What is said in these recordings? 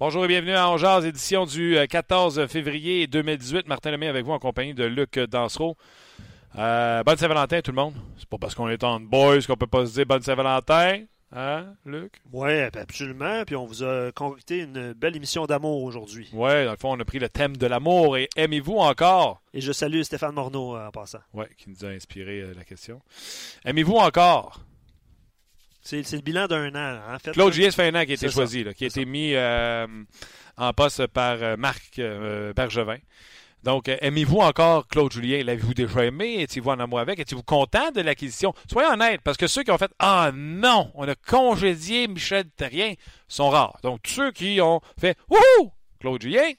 Bonjour et bienvenue à Angers, édition du 14 euh, février 2018. Martin Lemay avec vous en compagnie de Luc Dansereau. Euh, bonne Saint-Valentin tout le monde. C'est pas parce qu'on est en boys qu'on peut pas se dire bonne Saint-Valentin. Hein, Luc? Oui, absolument. Puis on vous a concocté une belle émission d'amour aujourd'hui. Oui, dans le fond, on a pris le thème de l'amour et aimez-vous encore? Et je salue Stéphane Morneau euh, en passant. Oui, qui nous a inspiré la question. Aimez-vous encore? C'est le bilan d'un an, en fait. Claude Julien, ça fait un an qui a été choisi, qui a été mis euh, en poste par euh, Marc euh, Bergevin. Donc, aimez-vous encore Claude Julien? L'avez-vous déjà aimé? Étiez-vous en amour avec? Étiez-vous content de l'acquisition? Soyez honnêtes, parce que ceux qui ont fait Ah non, on a congédié Michel Terrien sont rares. Donc, tous ceux qui ont fait Wouhou! Claude Julien,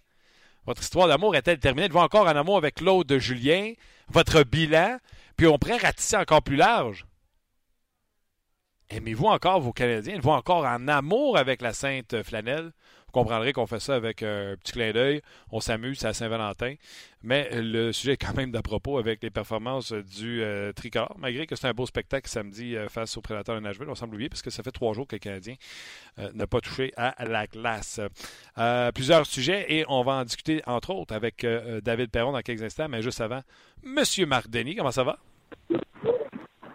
votre histoire d'amour est-elle terminée? Êtes-vous encore en amour avec Claude Julien? Votre bilan? Puis on pourrait ratisser encore plus large. Aimez-vous encore vos Canadiens? Êtes-vous encore en amour avec la Sainte Flanelle? Vous comprendrez qu'on fait ça avec un petit clin d'œil. On s'amuse, à Saint-Valentin. Mais le sujet est quand même d'à propos avec les performances du euh, malgré que c'est un beau spectacle samedi euh, face aux prédateurs de Nashville. On semble oublier parce que ça fait trois jours que le Canadien euh, n'a pas touché à la glace. plusieurs sujets et on va en discuter entre autres avec David Perron dans quelques instants. Mais juste avant, Monsieur Marc Denis, comment ça va?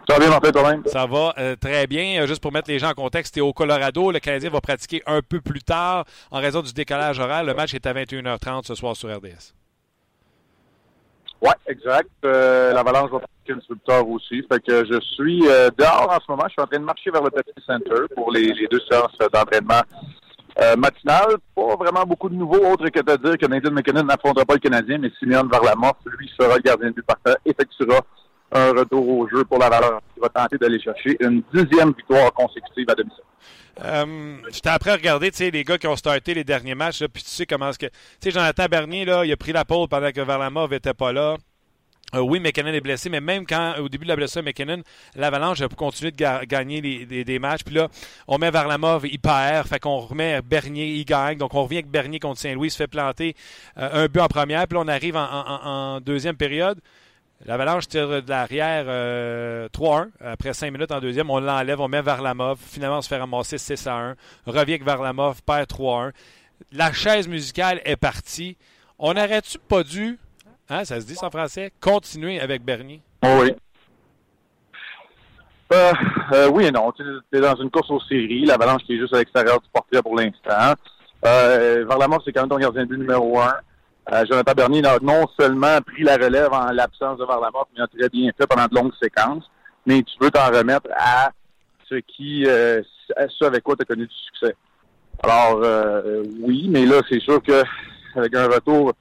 Ça va bien, Martin, toi-même? Ça va euh, très bien. Euh, juste pour mettre les gens en contexte, c'était au Colorado. Le Canadien va pratiquer un peu plus tard en raison du décalage horaire. Le match est à 21h30 ce soir sur RDS. Oui, exact. Euh, L'Avalanche va pratiquer un petit peu plus tard aussi. Fait que je suis dehors en ce moment. Je suis en train de marcher vers le Petit Center pour les, deux séances d'entraînement matinal. Pas vraiment beaucoup de nouveaux, autre que de dire que Nathan McKinnon n'affrontera pas le Canadien, mais Simeon Varlamov, lui, sera le gardien de but parfait, effectuera un retour au jeu pour la valeur. Il va tenter d'aller chercher une dixième victoire consécutive à domicile. Euh, J'étais après à regarder les gars qui ont starté les derniers matchs, puis tu sais comment que. Tu sais, Jonathan Bernier, là, il a pris la pole pendant que Varlamov n'était pas là. Euh, oui, McKinnon est blessé, mais même quand, au début de la blessure, McKinnon, l'Avalanche a continuer de gagner des matchs. Puis là, on met Varlamov, il perd. Fait qu'on remet Bernier, il gagne. Donc, on revient avec Bernier contre Saint-Louis, se fait planter euh, un but en première. Puis là, on arrive en deuxième période. L'Avalanche tire de l'arrière 3-1. Euh, Après 5 minutes en deuxième, on l'enlève, on met Varlamov. Finalement, on se fait ramasser 6 1. Revient avec Varlamov, perd 3-1. La chaise musicale est partie. On n'aurait-tu pas dû, hein, ça se dit en français, continuer avec Bernier? Oui. Euh, euh, oui et non. Tu es dans une course aux séries. L'Avalanche qui est juste à l'extérieur du portrait pour l'instant. Varlamov, c'est quand même ton gardien de but numéro 1. Euh, Jonathan Bernier a non seulement pris la relève en l'absence de Varlamov, mais a très bien fait pendant de longues séquences. Mais tu veux t'en remettre à ce qui, euh, ce avec quoi tu as connu du succès. Alors, euh, oui, mais là, c'est sûr que avec un retour,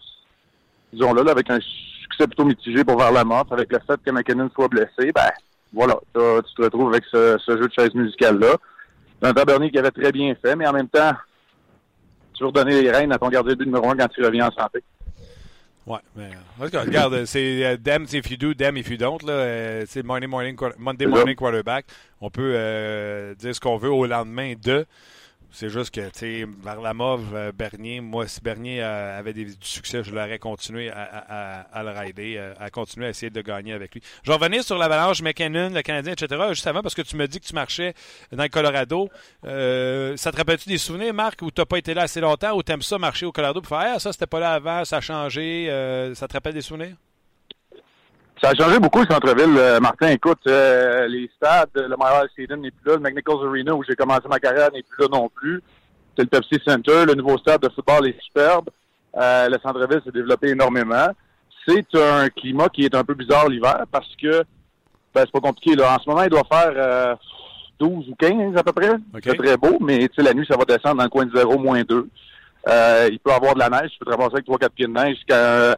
disons-le, là, avec un succès plutôt mitigé pour Varlamov, avec le fait que McKinnon soit blessé, ben, voilà, tu te retrouves avec ce, jeu de chaise musicale-là. Jonathan Bernier qui avait très bien fait, mais en même temps, tu veux redonner les rênes à ton gardien de but numéro un quand tu reviens en santé. Ouais, mais regarde, c'est euh, damn if you do, damn if you don't. Euh, c'est Monday morning, Monday morning quarterback. On peut euh, dire ce qu'on veut au lendemain de. C'est juste que, tu sais, Varlamov, euh, Bernier, moi, si Bernier euh, avait du succès, je l'aurais continué à, le rider, euh, à continuer à essayer de gagner avec lui. Je vais revenir sur l'avalanche McKinnon, le Canadien, etc., juste avant, parce que tu me dis que tu marchais dans le Colorado. ça te rappelle-tu des souvenirs, Marc, où tu n'as pas été là assez longtemps, ou tu aimes ça marcher au Colorado pour faire, ah, ça, c'était pas là avant, ça a changé, ça te rappelle des souvenirs? Ça a changé beaucoup le centre-ville, euh, Martin. Écoute, euh, les stades, le Memorial Stadium n'est plus là, le McNichols Arena où j'ai commencé ma carrière n'est plus là non plus. C'est le Pepsi Center, le nouveau stade de football est superbe. Euh, le centre-ville s'est développé énormément. C'est un climat qui est un peu bizarre l'hiver parce que ben, c'est pas compliqué. Là. En ce moment, il doit faire 12 ou 15 à peu près. C'est très beau, mais la nuit, ça va descendre dans le coin de 0, moins 2. il peut avoir de la neige, tu peux te ramasser avec 3-4 pieds de neige jusqu'à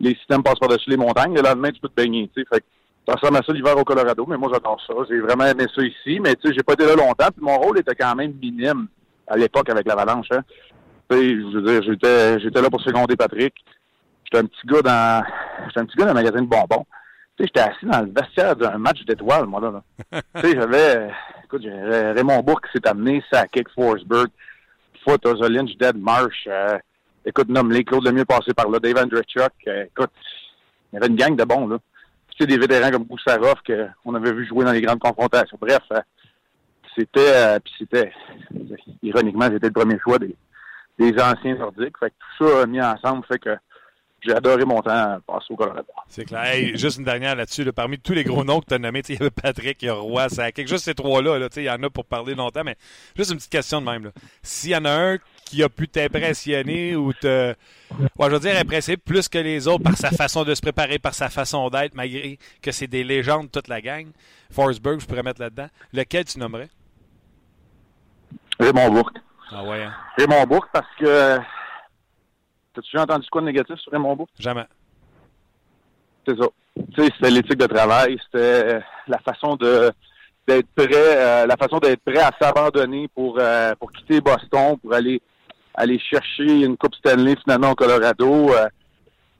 les systèmes passent par-dessus les montagnes. Le lendemain, tu peux te baigner. Tu sais, fait que ça ressemble à ça l'hiver au Colorado, mais moi j'adore ça. J'ai vraiment aimé ça ici, mais tu sais, j'ai pas été là longtemps. Puis mon rôle était quand même minime à l'époque avec l'Avalanche. Hein. Tu sais, je veux dire, j'étais, j'étais là pour seconder Patrick. J'étais un petit gars dans, j'étais un petit gars dans un magasin de bonbons. Tu sais, j'étais assis dans le vestiaire d'un match d'étoiles, moi là. là. tu sais, j'avais, écoute, j'avais Raymond Bourg qui s'est amené, Sakic, Forsberg, Foot, Ozolinch, Dead Marsh. Euh, écoute, nomme-les, Claude Lemieux passé par là, Dave Andrechuk. Euh, écoute, il y avait une gang de bons là tu sais, des vétérans comme Goussarov qu'on avait vu jouer dans les grandes confrontations. Bref, euh, c'était, euh, puis c'était, ironiquement, c'était le premier choix des, anciens nordiques. Fait que tout ça mis ensemble fait que j'ai adoré mon temps passer au Colorado. C'est clair. Hey, juste une dernière là-dessus. Là, parmi tous les gros noms que tu as nommés, il y avait Patrick, il y a Roy, Sakic. Juste ces trois-là, là, il y en a pour parler longtemps, mais juste une petite question de même. S'il y en a un qui a pu t'impressionner ou te. Ouais, je veux dire impressionner plus que les autres par sa façon de se préparer, par sa façon d'être, malgré que c'est des légendes toute la gang. Forsberg, je pourrais mettre là-dedans. Lequel tu nommerais? Raymond Bourque. Ah ouais, hein? Raymond Bourque parce que. T'as-tu déjà entendu quoi de négatif sur Raymond Bourque? Jamais. C'est ça. Tu sais, c'était l'éthique de travail, c'était la façon de d'être prêt, euh, la façon d'être prêt à s'abandonner pour euh, pour quitter Boston, pour aller aller chercher une Coupe Stanley finalement au Colorado. Euh,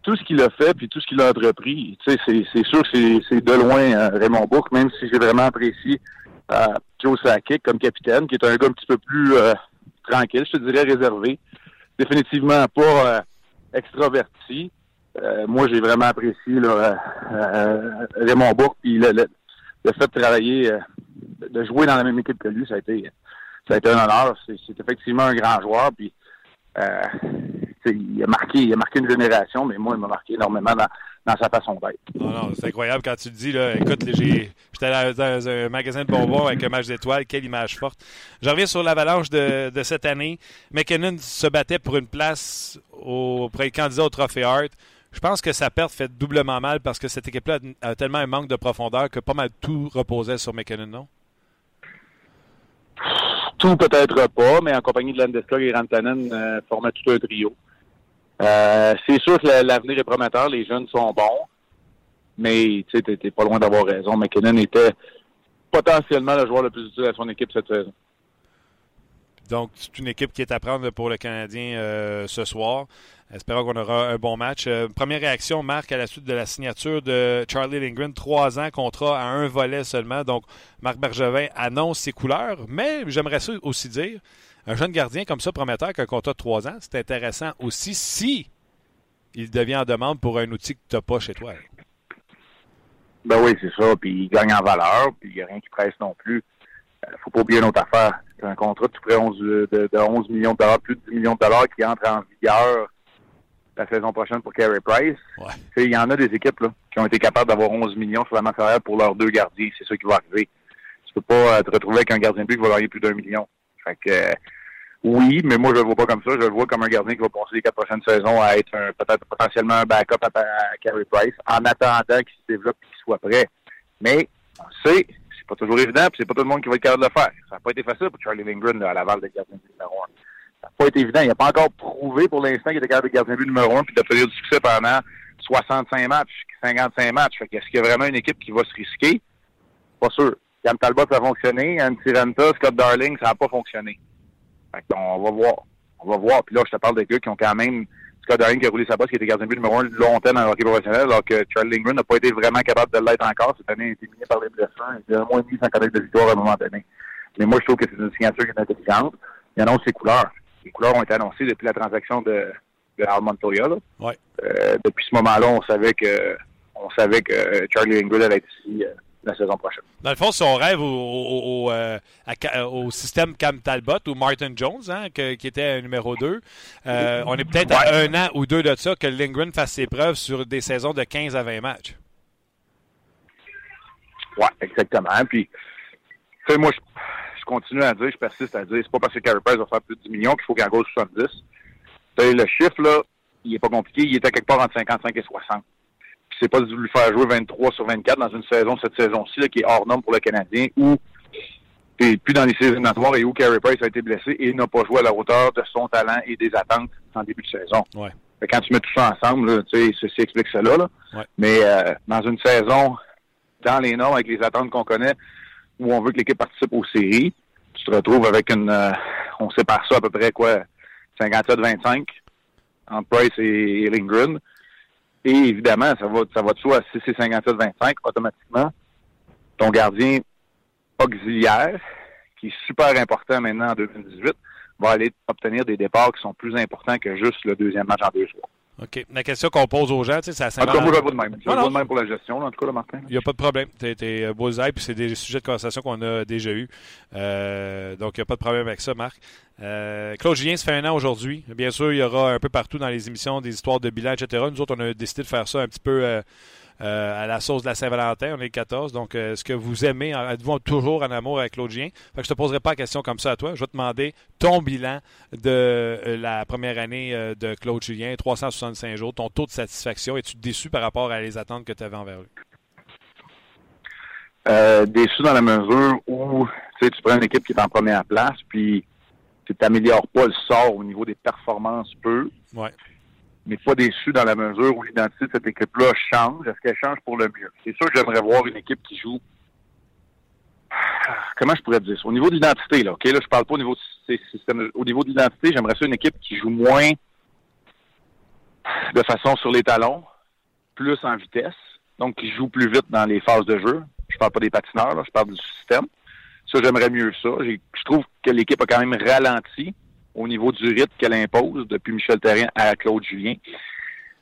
tout ce qu'il a fait, puis tout ce qu'il a entrepris, c'est, sûr que c'est, de loin euh, Raymond Bourque, même si j'ai vraiment apprécié euh, Joe Sakic comme capitaine, qui est un gars un petit peu plus euh, tranquille, je te dirais réservé. Définitivement pas extraverti. moi, j'ai vraiment apprécié là, Raymond Bourque, puis le, le, le, fait de travailler, de jouer dans la même équipe que lui, ça a été ça a été un honneur. C'est, effectivement un grand joueur, puis euh, il a marqué, il a marqué une génération, mais moi, il m'a marqué énormément dans, dans sa façon d'être. Non, non, c'est incroyable quand tu dis. Là, écoute, j'étais dans un magasin de bonbons avec un match d'étoiles. Quelle image forte. Je reviens sur l'avalanche de, de cette année. McKinnon se battait pour une place auprès des candidats au Trophée Hart. Je pense que sa perte fait doublement mal parce que cette équipe-là a tellement un manque de profondeur que pas mal tout reposait sur McKinnon, non? Tout peut-être pas, mais en compagnie de Landeskog et Rantanen euh, formaient tout un trio. Euh, c'est sûr que l'avenir est prometteur, les jeunes sont bons, mais tu sais, t'es pas loin d'avoir raison. McKinnon était potentiellement le joueur le plus utile à son équipe cette saison. Donc, c'est une équipe qui est à prendre pour le Canadien euh, ce soir. Espérons qu'on aura un bon match. Euh, première réaction, Marc, à la suite de la signature de Charlie Lindgren, trois ans, contrat à un volet seulement. Donc, Marc Bergevin annonce ses couleurs. Mais j'aimerais aussi dire, un jeune gardien comme ça, prometteur, qu'un contrat de trois ans, c'est intéressant aussi si il devient en demande pour un outil que tu n'as pas chez toi. Ben oui, c'est ça. Puis il gagne en valeur, puis il n'y a rien qui presse non plus. Il euh, faut pas oublier une autre affaire. C'est un contrat de, près 11, de, de 11 millions de dollars, plus de 10 millions de dollars qui entre en vigueur la saison prochaine pour Carey Price. Ouais. Il y en a des équipes là, qui ont été capables d'avoir 11 millions sur la masse salariale pour leurs deux gardiens. C'est ça qui va arriver. Tu peux pas euh, te retrouver avec un gardien de but qui va gagner plus d'un million. Fait que euh, oui, mais moi je le vois pas comme ça. Je le vois comme un gardien qui va passer les quatre prochaines saisons à être peut-être potentiellement un backup à, à Carey Price en attendant qu'il se développe et qu'il soit prêt. Mais c'est c'est pas toujours évident, puis c'est pas tout le monde qui va être capable de le faire. Ça n'a pas été facile pour Charlie Lindgren là, à Laval de gardien numéro 1 ça n'a pas été évident. Il n'a pas encore prouvé pour l'instant qu'il était capable de garder un but numéro un puis d'obtenir du succès pendant 65 matchs, 55 matchs. Fait qu'est-ce qu'il y a vraiment une équipe qui va se risquer? Pas sûr. Cam Talbot, ça a fonctionné. Anne Scott Darling, ça n'a pas fonctionné. Fait qu'on va voir. On va voir. Puis là, je te parle de gars qui ont quand même Scott Darling qui a roulé sa bosse, qui était gardien de but numéro un longtemps dans le hockey professionnel, alors que Charlie Lindgren n'a pas été vraiment capable de l'être encore. Cette année, il a été miné par les blessures. Il a moins demi sans connaître de victoire à un moment donné. Mais moi, je trouve que c'est une signature qui est intelligente. Il annonce ses couleurs les couleurs ont été annoncées depuis la transaction de, de Al Montoya. Là. Ouais. Euh, depuis ce moment-là, on savait que on savait que Charlie Lindgren allait être ici euh, la saison prochaine. Dans le fond, si on rêve au, au, au, euh, à, au système Cam Talbot ou Martin Jones, hein, que, qui était numéro 2, euh, on est peut-être Ouais. à un an ou deux de ça que Lindgren fasse ses preuves sur des saisons de 15 à 20 matchs. Oui, exactement. Puis, tu sais, moi, je, je continue à dire, je persiste à dire, c'est pas parce que Carey Price va faire plus de 10 millions qu'il faut qu'il en gagne 70. Tu sais, le chiffre, là, il est pas compliqué. Il était quelque part entre 55 et 60. C'est pas de lui faire jouer 23 sur 24 dans une saison, cette saison-ci, qui est hors norme pour le Canadien, où et puis dans les séries éliminatoires et où Carey Price a été blessé et n'a pas joué à la hauteur de son talent et des attentes en début de saison. Ouais. quand tu mets tout ça ensemble, tu sais, ceci explique cela. Là. Mais euh, dans une saison, dans les normes, avec les attentes qu'on connaît, où on veut que l'équipe participe aux séries, tu te retrouves avec une... Euh, on sépare ça à peu près, quoi, 57-25 entre Price et, Lindgren. Et évidemment, ça va, ça va de soi à 6 et 57-25 automatiquement. Ton gardien auxiliaire, qui est super important maintenant en 2018, va aller obtenir des départs qui sont plus importants que juste le deuxième match en deux soirs. OK. La question qu'on pose aux gens, tu sais, c'est à En tout cas, moi, je de même. Je de même pour la gestion, en tout cas, Martin. Il n'y a pas de problème. Tu es, euh, bullseye, puis c'est des sujets de conversation qu'on a déjà eus. Euh, donc, il n'y a pas de problème avec ça, Marc. Euh, Claude Julien, ça fait un an aujourd'hui. Bien sûr, il y aura un peu partout dans les émissions des histoires de bilan, etc. Nous autres, on a décidé de faire ça un petit peu euh, à la sauce de la Saint-Valentin. On est 14. Donc, euh, est-ce que vous aimez, êtes-vous toujours en amour avec Claude Gien? Fait que je te poserai pas la question comme ça à toi. Je vais te demander ton bilan de euh, la première année de Claude Julien, 365 jours, ton taux de satisfaction. Es-tu déçu par rapport à les attentes que tu avais envers lui? déçu dans la mesure où tu prends une équipe qui est en première place, puis tu n'améliores pas le sort au niveau des performances peu. Ouais mais pas déçu dans la mesure où l'identité de cette équipe-là change. Est-ce qu'elle change pour le mieux? C'est sûr que j'aimerais voir une équipe qui joue. Comment je pourrais dire ça? Au niveau d'identité, là, OK? Là, je parle pas au niveau de système. Au niveau d'identité, j'aimerais ça une équipe qui joue moins de façon sur les talons, plus en vitesse, donc qui joue plus vite dans les phases de jeu. Je parle pas des patineurs, là, je parle du système. Ça, j'aimerais mieux ça. Je trouve que l'équipe a quand même ralenti au niveau du rythme qu'elle impose depuis Michel Terrien à Claude Julien.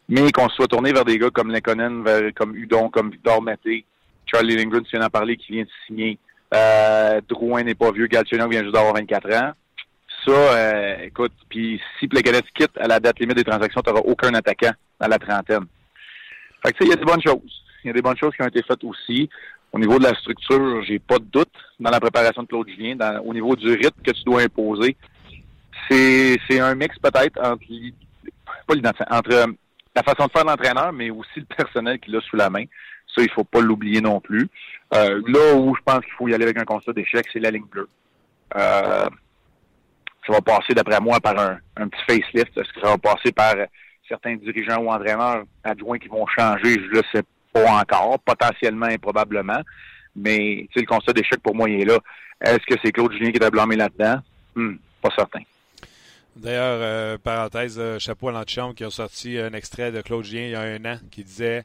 Mais qu'on soit tourné vers des gars comme Lincoln, comme Udon, comme Victor Maté, Charlie Lindgren, tu viens d'en parler, qui vient de signer. Euh, Drouin n'est pas vieux, Galchenyuk vient juste d'avoir 24 ans. Ça, euh, écoute, puis si Plekanec quitte à la date limite des transactions, tu n'auras aucun attaquant dans la trentaine. Fait que il y a des bonnes choses. Il y a des bonnes choses qui ont été faites aussi. Au niveau de la structure, j'ai pas de doute dans la préparation de Claude Julien. au niveau du rythme que tu dois imposer, c'est un mix peut-être entre, pas entre euh, la façon de faire l'entraîneur, mais aussi le personnel qu'il a sous la main. Ça, il faut pas l'oublier non plus. Euh, là où je pense qu'il faut y aller avec un constat d'échec, c'est la ligne bleue. Euh, ça va passer, d'après moi, par un, petit facelift. Est-ce que ça va passer par certains dirigeants ou entraîneurs adjoints qui vont changer? Je le sais pas encore, potentiellement et probablement. Mais le constat d'échec, pour moi, il est là. Est-ce que c'est Claude Julien qui est blâmé là-dedans? Hmm, pas certain. D'ailleurs, euh, parenthèse, euh, chapeau à l'antichambre qui a sorti un extrait de Claude Gien il y a un an qui disait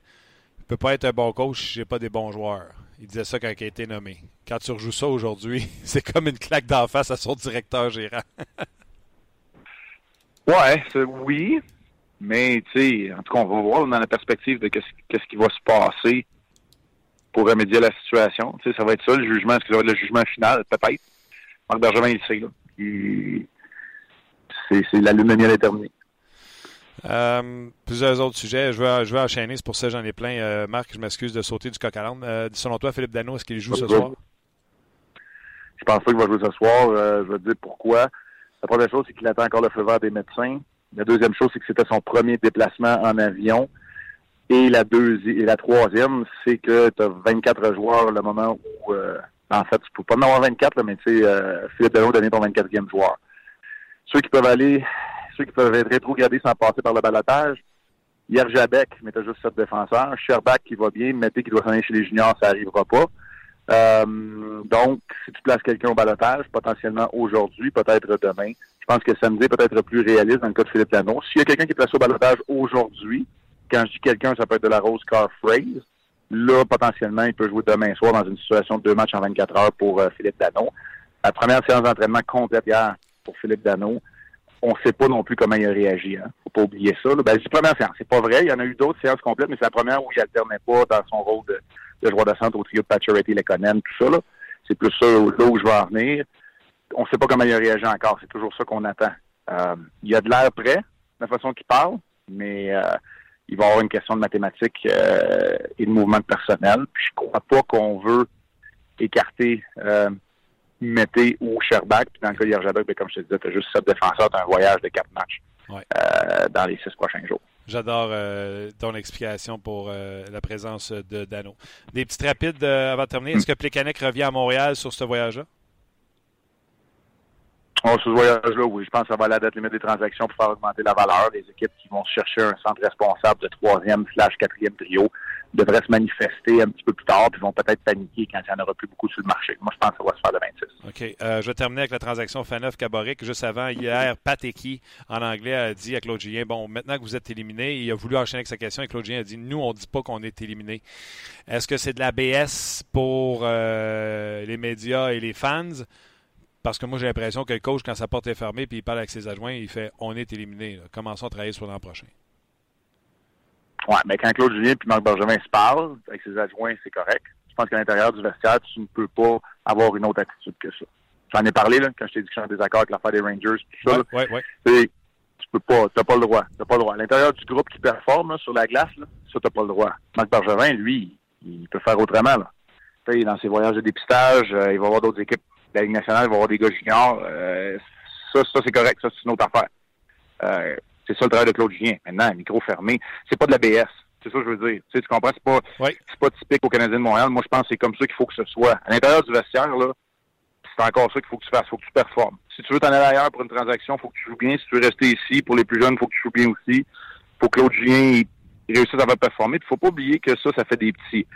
Je peux pas être un bon coach si j'ai pas des bons joueurs. Il disait ça quand il a été nommé. Quand tu rejoues ça aujourd'hui, c'est comme une claque d'en face à son directeur gérant. ouais, oui. Mais, tu sais, en tout cas, on va voir dans la perspective de qu'est-ce qui va se passer pour remédier à la situation. Tu sais, ça va être ça, le jugement. Est-ce que ça va être le jugement final? Peut-être. Marc Bergevin, il sait, là. C'est la lune de miel est euh, plusieurs autres sujets. Je vais, je vais enchaîner, c'est pour ça que j'en ai plein. Euh, Marc, je m'excuse de sauter du coq à l'âne. Euh, selon toi, Philippe Dano, est-ce qu'il joue ce soir? Je pense pas qu'il va jouer ce soir. je vais te dire pourquoi. La première chose, c'est qu'il attend encore le feu vert des médecins. La deuxième chose, c'est que c'était son premier déplacement en avion. Et la deuxième et la troisième, c'est que tu as 24 joueurs le moment où en fait, tu peux pas en avoir 24, mais tu sais, Philippe Dano donné ton 24e joueur. Ceux qui peuvent aller, ceux qui peuvent être rétrogradés sans passer par le balotage, Yerjabek, t'as juste sept défenseurs. Sherbach qui va bien, Mété qui doit s'en aller chez les juniors, ça n'arrivera pas. Euh, donc, si tu places quelqu'un au balotage, potentiellement aujourd'hui, peut-être demain, je pense que samedi peut être plus réaliste dans le cas de Philippe Lano. S'il y a quelqu'un qui est placé au balotage aujourd'hui, quand je dis quelqu'un, ça peut être de la Rose Car. Là, potentiellement, il peut jouer demain soir dans une situation de deux matchs en 24 heures pour euh, Philippe Lano. La première séance d'entraînement complète hier pour Philippe Dano. On ne sait pas non plus comment il a réagi. Hein. Faut pas oublier ça. Ben, c'est la première séance. C'est pas vrai. Il y en a eu d'autres séances complètes, mais c'est la première où il alternait pas dans son rôle de, de joueur de centre au trio de Pacioretty, Lekonen, tout ça. C'est plus ça là où je vais en venir. On ne sait pas comment il a réagi encore. C'est toujours ça qu'on attend. Euh, il y a de l'air prêt, la façon qu'il parle, mais euh, il va y avoir une question de mathématiques euh, et de mouvement personnel. Puis je crois pas qu'on veut écarter Mété ou Sherbach. Puis dans le cas d'Yerjabek, ben, comme je te disais, tu as juste sept défenseurs, tu un voyage de quatre matchs euh, dans les six prochains jours. J'adore euh, ton explication pour euh, la présence de Dano. Des petites rapides avant de terminer. Est-ce que Plekanec revient à Montréal sur ce voyage-là? Oh, sur ce voyage-là, oui. Je pense que ça va aller à la date limite des transactions pour faire augmenter la valeur. Les équipes qui vont chercher un centre responsable de troisième slash quatrième trio devraient se manifester un petit peu plus tard, puis vont peut-être paniquer quand il n'y en aura plus beaucoup sur le marché. Moi, je pense que ça va se faire le 26. OK. Euh, je vais terminer avec la transaction Faneuf Caboric. Juste avant, hier, Pateki, en anglais, a dit à Claude bon, maintenant que vous êtes éliminé, il a voulu enchaîner avec sa question, et Claude a dit, nous, on ne dit pas qu'on est éliminé. Est-ce que c'est de la BS pour euh, les médias et les fans? Parce que moi, j'ai l'impression que le coach, quand sa porte est fermée puis il parle avec ses adjoints, il fait on est éliminé. Commençons à travailler sur l'an prochain. Oui, mais quand Claude Julien et Marc Bergevin se parlent avec ses adjoints, c'est correct. Je pense qu'à l'intérieur du vestiaire, tu ne peux pas avoir une autre attitude que ça. J'en ai parlé là, quand je t'ai dit que je suis en désaccord avec l'affaire des Rangers. Tout ça, ouais, ouais, ouais. Tu peux pas, t'as pas le droit. T'as pas le droit. À l'intérieur du groupe qui performe sur la glace, là, ça, t'as pas le droit. Marc Bergevin, lui, il peut faire autrement. Là. Dans ses voyages de dépistage, euh, il va avoir d'autres équipes la Ligue nationale va avoir des gars juniors. Euh, ça, ça c'est correct. Ça, c'est une autre affaire. Euh, c'est ça le travail de Claude Julien. Maintenant, micro fermé, c'est pas de la BS. C'est ça que je veux dire. Tu, sais, tu comprends? C'est pas, c'est pas typique au Canadien de Montréal. Moi, je pense que c'est comme ça qu'il faut que ce soit. À l'intérieur du vestiaire, là, c'est encore ça qu'il faut que tu fasses. Il faut que tu performes. Si tu veux t'en aller ailleurs pour une transaction, il faut que tu joues bien. Si tu veux rester ici, pour les plus jeunes, il faut que tu joues bien aussi. Il faut que Claude Julien réussisse à performer. Il faut pas oublier que ça, ça fait des petits.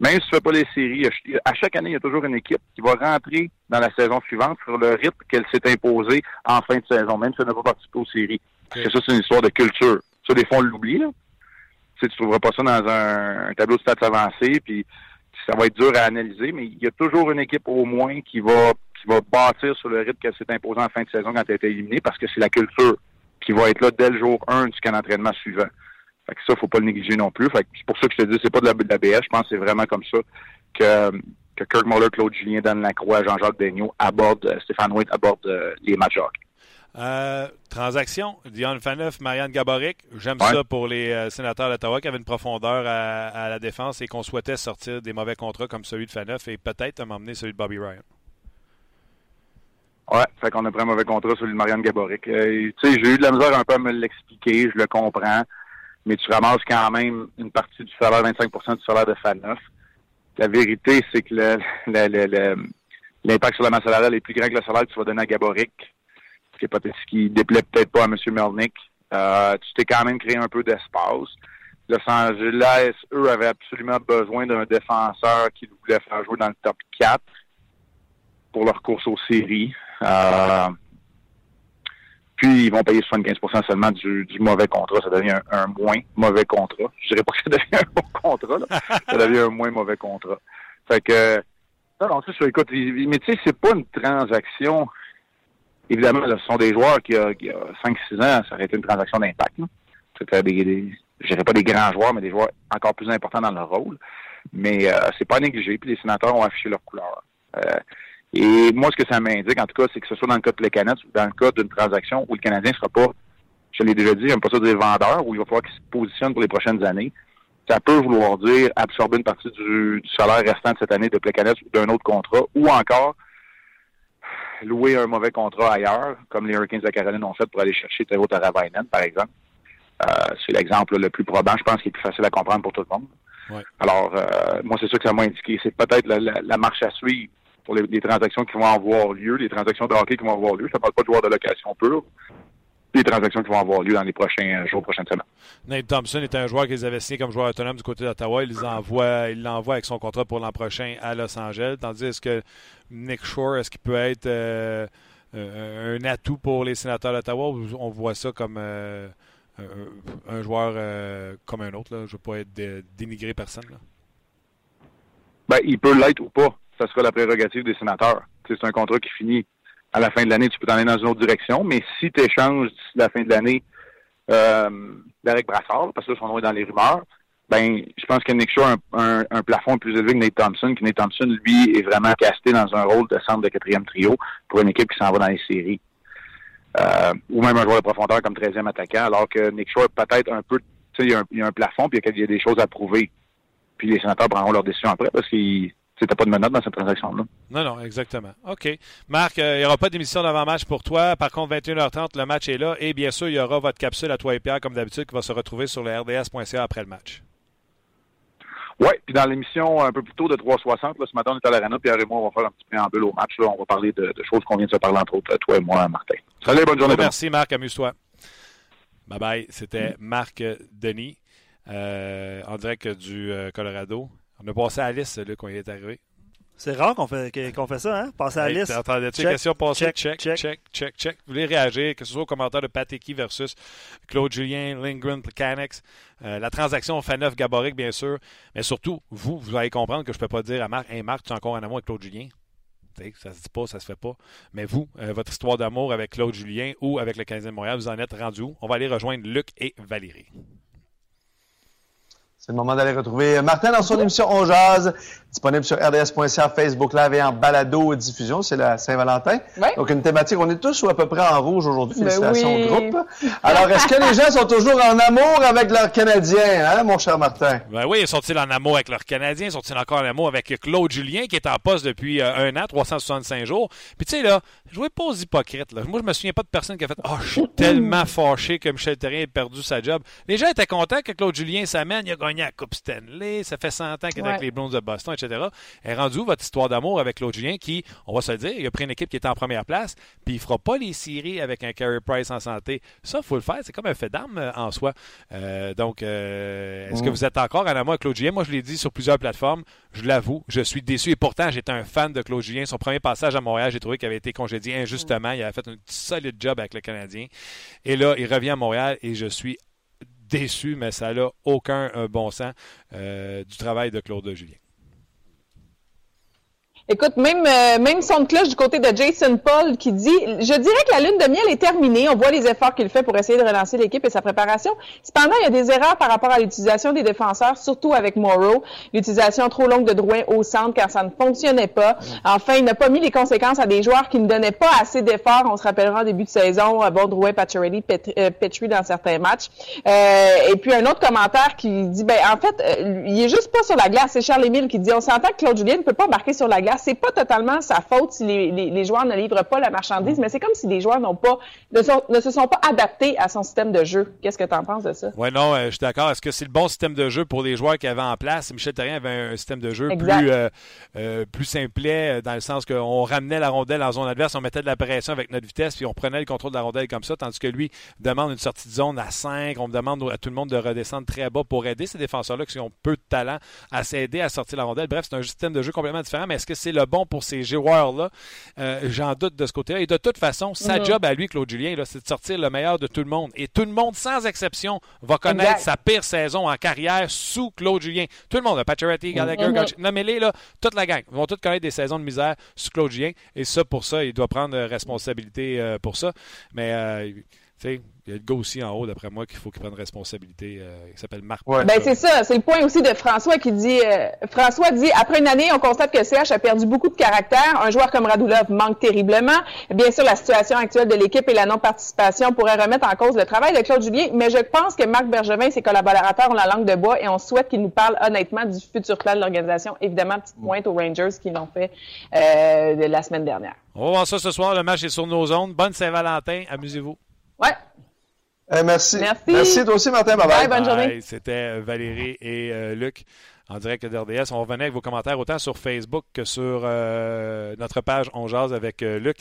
Même si tu ne fais pas les séries, à chaque année, il y a toujours une équipe qui va rentrer dans la saison suivante sur le rythme qu'elle s'est imposé en fin de saison, même si elle n'a pas participé aux séries. Parce que ça, c'est une histoire de culture. Ça, des fois, on l'oublie, là. Tu ne trouveras pas ça dans un, tableau de stats avancé, puis ça va être dur à analyser, mais il y a toujours une équipe au moins qui va qui va bâtir sur le rythme qu'elle s'est imposé en fin de saison quand elle a été éliminée, parce que c'est la culture qui va être là dès le jour 1 du camp d'entraînement suivant. Fait que ça, faut pas le négliger non plus. Fait c'est pour ça que je te dis, c'est pas de la, de la BS. Je pense que c'est vraiment comme ça que, que Kirk Muller, Claude Julien, Dan Lacroix, Jean-Jacques Daigneault abordent, euh, Stéphane Waite aborde euh, les matchs hockey. Euh, transaction, Dion Faneuf, Marianne Gaboric. J'aime ça pour les sénateurs d'Ottawa qui avaient une profondeur à, la défense et qu'on souhaitait sortir des mauvais contrats comme celui de Faneuf et peut-être m'emmener celui de Bobby Ryan. Ouais, fait qu'on a pris un mauvais contrat celui de Marianne Gaboric. tu sais, j'ai eu de la misère un peu à me l'expliquer, je le comprends mais tu ramasses quand même une partie du salaire, 25% du salaire de Faneuf. La vérité, c'est que l'impact sur la masse salariale est plus grand que le salaire que tu vas donner à Gaboric, ce qui, peut qui déplaît peut-être pas à M. Melnick. Euh, tu t'es quand même créé un peu d'espace. Los Angeles, eux, avaient absolument besoin d'un défenseur qui voulait faire jouer dans le top 4 pour leur course aux séries. Euh, puis ils vont payer 75% seulement du, mauvais contrat. Ça devient un, moins mauvais contrat. Je dirais pas que ça devient un bon contrat, là. ça devient un moins mauvais contrat. Fait que non, non, écoute, mais tu sais, c'est pas une transaction. Évidemment, ce sont des joueurs qui, a, qui a 5-6 ans, ça aurait été une transaction d'impact. C'était des je dirais pas des grands joueurs, mais des joueurs encore plus importants dans leur rôle. Mais euh, c'est pas négligé, puis les sénateurs ont affiché leur couleur. Euh, et moi, ce que ça m'indique, en tout cas, c'est que ce soit dans le cas de Plecanet ou dans le cas d'une transaction où le Canadien ne sera pas, je l'ai déjà dit, j'aime pas ça dire vendeur, où il va falloir qu'il se positionne pour les prochaines années. Ça peut vouloir dire absorber une partie du, salaire restant de cette année de Plecanet ou d'un autre contrat, ou encore louer un mauvais contrat ailleurs, comme les Hurricanes de Caroline ont fait pour aller chercher Théo Taravainen, par exemple. Euh, c'est l'exemple le plus probant, je pense, qui est plus facile à comprendre pour tout le monde. Alors, euh, moi, c'est sûr que ça m'a indiqué. C'est peut-être la marche à suivre pour les, transactions qui vont avoir lieu, les transactions de hockey qui vont avoir lieu. Je ne parle pas de joueurs de location pure. Les transactions qui vont avoir lieu dans les prochains jours, prochaines semaines. Nate Thompson est un joueur qu'ils avaient signé comme joueur autonome du côté d'Ottawa. Il l'envoie il l'envoie avec son contrat pour l'an prochain à Los Angeles. Tandis que Nick Shore, est-ce qu'il peut être euh, euh, un atout pour les sénateurs d'Ottawa? On voit ça comme euh, un joueur comme un autre? Je ne veux pas être dénigrer personne. Ben, il peut l'être ou pas ça sera la prérogative des sénateurs. C'est un contrat qui finit à la fin de l'année, tu peux t'en aller dans une autre direction, mais si tu échanges d'ici la fin de l'année euh, Brassard, parce que son nom est dans les rumeurs, ben je pense que Nick Shaw a un, plafond plus élevé que Nate Thompson, que Nate Thompson, lui, est vraiment casté dans un rôle de centre de quatrième trio pour une équipe qui s'en va dans les séries. Euh, ou même un joueur de profondeur comme 13e attaquant, alors que Nick Shaw peut-être un peu, tu sais, il, y, a un plafond, puis il y a des choses à prouver. Puis les sénateurs prendront leur décision après parce qu'ils c'était pas de menace dans cette transaction-là. Non, non, exactement. OK. Marc, euh, il n'y aura pas d'émission d'avant-match pour toi. Par contre, 21h30, le match est là. Et bien sûr, il y aura votre capsule à toi et Pierre, comme d'habitude, qui va se retrouver sur le rds.ca après le match. Oui, puis dans l'émission un peu plus tôt de 360, là, ce matin, on est à l'Arena, puis et moi, on va faire un petit préambule au match. Là. On va parler de, de choses qu'on vient de se parler, entre autres, toi et moi, Martin. Salut, bonne journée. Merci, Marc. Amuse-toi. Bye bye. C'était Marc Denis, euh, en direct du euh, Colorado. On a passé à Alice, là, quand il est arrivé. C'est rare qu'on fait, qu'on fait ça, hein? Passer à la Hey, liste. T'entendais-tu Check, check, Check, check. check, check, check, Vous voulez réagir, que ce soit au commentaire de Pateki versus Claude Julien, Lindgren, Mechanics, euh, la transaction Faneuf Gaboric, bien sûr, mais surtout, vous, vous allez comprendre que je ne peux pas dire à Marc, Hey Marc, tu es encore en amour avec Claude Julien? Tu sais, Ça se dit pas, ça se fait pas. Mais vous, euh, votre histoire d'amour avec Claude Julien ou avec le 15e Montréal, vous en êtes rendu où? On va aller rejoindre Luc et Valérie. C'est le moment d'aller retrouver Martin dans son émission On Jazz, disponible sur rds.ca, Facebook Live et en balado diffusion. C'est la Saint-Valentin. Ouais. Donc, une thématique. On est tous à peu près en rouge aujourd'hui. Ben Félicitations oui. au groupe. Alors, est-ce que les gens sont toujours en amour avec leurs Canadiens, hein, mon cher Martin? Ben oui, sont-ils en amour avec leurs Canadiens? Sont-ils encore en amour avec Claude Julien, qui est en poste depuis euh, un an, 365 jours? Puis tu sais, là, jouez pas aux hypocrites. Là. Moi, je me souviens pas de personne qui a fait « Oh, je suis tellement fâché que Michel Terrien ait perdu sa job. » Les gens étaient contents que Claude Julien s'amène. Il a gagné la Coupe Stanley. Ça fait 100 ans qu'il est avec les Blondes de Boston, etc. Est rendu où votre histoire d'amour avec Claude Julien qui, on va se le dire, il a pris une équipe qui était en première place, puis il fera pas les séries avec un Carey Price en santé. Ça, faut le faire. C'est comme un fait d'arme euh, en soi. Euh, donc, euh, est-ce que vous êtes encore en amour avec Claude Julien? Moi, je l'ai dit sur plusieurs plateformes. Je l'avoue, je suis déçu. Et pourtant, j'étais un fan de Claude Julien. Son premier passage à Montréal, j'ai trouvé qu'il avait été congédié injustement. Il avait fait un solide job avec le Canadien. Et là, il revient à Montréal et je suis déçu, mais ça n'a aucun bon sens euh, du travail de Claude Julien. Écoute, même, euh, même son de cloche du côté de Jason Paul qui dit Je dirais que la lune de miel est terminée. On voit les efforts qu'il fait pour essayer de relancer l'équipe et sa préparation. Cependant, il y a des erreurs par rapport à l'utilisation des défenseurs, surtout avec Morrow. L'utilisation trop longue de Drouin au centre car ça ne fonctionnait pas. Enfin, il n'a pas mis les conséquences à des joueurs qui ne donnaient pas assez d'efforts. On se rappellera en début de saison, euh, bon, Drouin, Pacioretty, Pet- euh, dans certains matchs. Euh, et puis un autre commentaire qui dit ben en fait, euh, il est juste pas sur la glace. C'est Charles Émile qui dit on s'entend que Claude Julien ne peut pas marquer sur la glace. C'est pas totalement sa faute si les, les- les joueurs ne livrent pas la marchandise, mais c'est comme si les joueurs n'ont pas ne, sont- ne se sont pas adaptés à son système de jeu. Qu'est-ce que tu en penses de ça? Oui, non, euh, je suis d'accord. Est-ce que c'est le bon système de jeu pour les joueurs qu'il avait en place? Michel Terrien avait un système de jeu Exact. plus, euh, euh, plus simplet, dans le sens qu'on ramenait la rondelle en zone adverse, on mettait de la pression avec notre vitesse, puis on prenait le contrôle de la rondelle comme ça, tandis que lui demande une sortie de zone à 5, on demande à tout le monde de redescendre très bas pour aider ces défenseurs-là qui ont peu de talent à s'aider à sortir la rondelle. Bref, c'est un système de jeu complètement différent, mais est-ce que c'est le bon pour ces joueurs-là? Euh, J'en doute de ce côté-là. Et de toute façon, sa Mhm. job à lui, Claude Julien, c'est de sortir le meilleur de tout le monde. Et tout le monde, sans exception, va connaître Exact. sa pire saison en carrière sous Claude Julien. Tout le monde, Pacioretty, Gallagher, Mhm. Gotch- nommez-les, là, toute la gang. Ils vont tous connaître des saisons de misère sous Claude Julien. Et ça, pour ça, il doit prendre euh, responsabilité euh, pour ça. Mais, euh, il y a le gars aussi en haut, d'après moi, qu'il faut qu'il prenne responsabilité. euh, il s'appelle Marc. Ouais. Ben c'est ça, c'est le point aussi de François qui dit euh, François dit après une année, on constate que CH a perdu beaucoup de caractère. Un joueur comme Radulov manque terriblement. Bien sûr, la situation actuelle de l'équipe et la non-participation pourraient remettre en cause le travail de Claude Julien, mais je pense que Marc Bergevin et ses collaborateurs ont la langue de bois et on souhaite qu'ils nous parlent honnêtement du futur plan de l'organisation. Évidemment, petite pointe aux Rangers qui l'ont fait euh, de la semaine dernière. On va voir ça ce soir. Le match est sur nos zones. Bonne Saint-Valentin. Amusez-vous. Ouais. Merci. Merci. Merci, toi aussi, Martin. Bye bye. Bye, bonne journée. Bye. C'était euh, Valérie et euh, Luc en direct de RDS. On revenait avec vos commentaires autant sur Facebook que sur euh, notre page On Jase avec euh, Luc.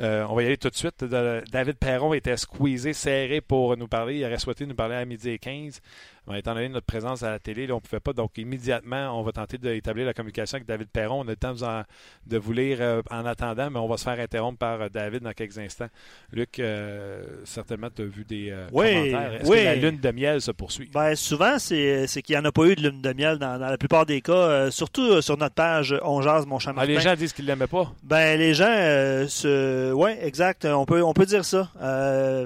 Euh, on va y aller tout de suite. De- David Perron était squeezé, serré pour nous parler. Il aurait souhaité nous parler à midi et 15. Mais étant donné notre présence à la télé, là, on ne pouvait pas. Donc, immédiatement, on va tenter d'établir la communication avec David Perron. On a le temps de vous, en- de vous lire euh, en attendant, mais on va se faire interrompre par euh, David dans quelques instants. Luc, euh, certainement, tu as vu des Oui, commentaires. Est-ce oui. que la lune de miel se poursuit? Ben, souvent, c'est qu'il n'y en a pas eu de lune de miel dans, dans la plupart des cas, surtout sur notre page On Jase, mon cher Ah, les gens disent qu'ils ne l'aimaient pas. Ben, les gens, se... ouais, exact, on peut, on peut dire ça.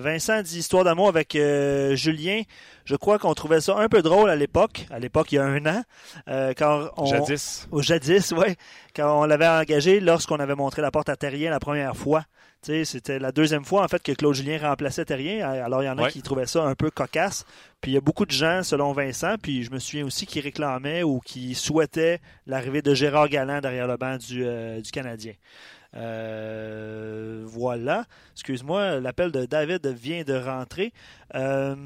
Vincent dit Histoire d'amour avec Julien. Je crois qu'on trouvait ça un peu drôle à l'époque, à l'époque il y a un an, euh, quand on... Jadis. Au jadis, ouais, quand on l'avait engagé lorsqu'on avait montré la porte à Terrien la première fois. C'était la deuxième fois en fait que Claude Julien remplaçait Terrien. Alors il y en a Ouais. qui trouvaient ça un peu cocasse. Puis il y a beaucoup de gens, selon Vincent, puis je me souviens aussi qui réclamaient ou qui souhaitaient l'arrivée de Gérard Galland derrière le banc du, euh, du Canadien. Euh, voilà. Excuse-moi, l'appel de David vient de rentrer. Euh,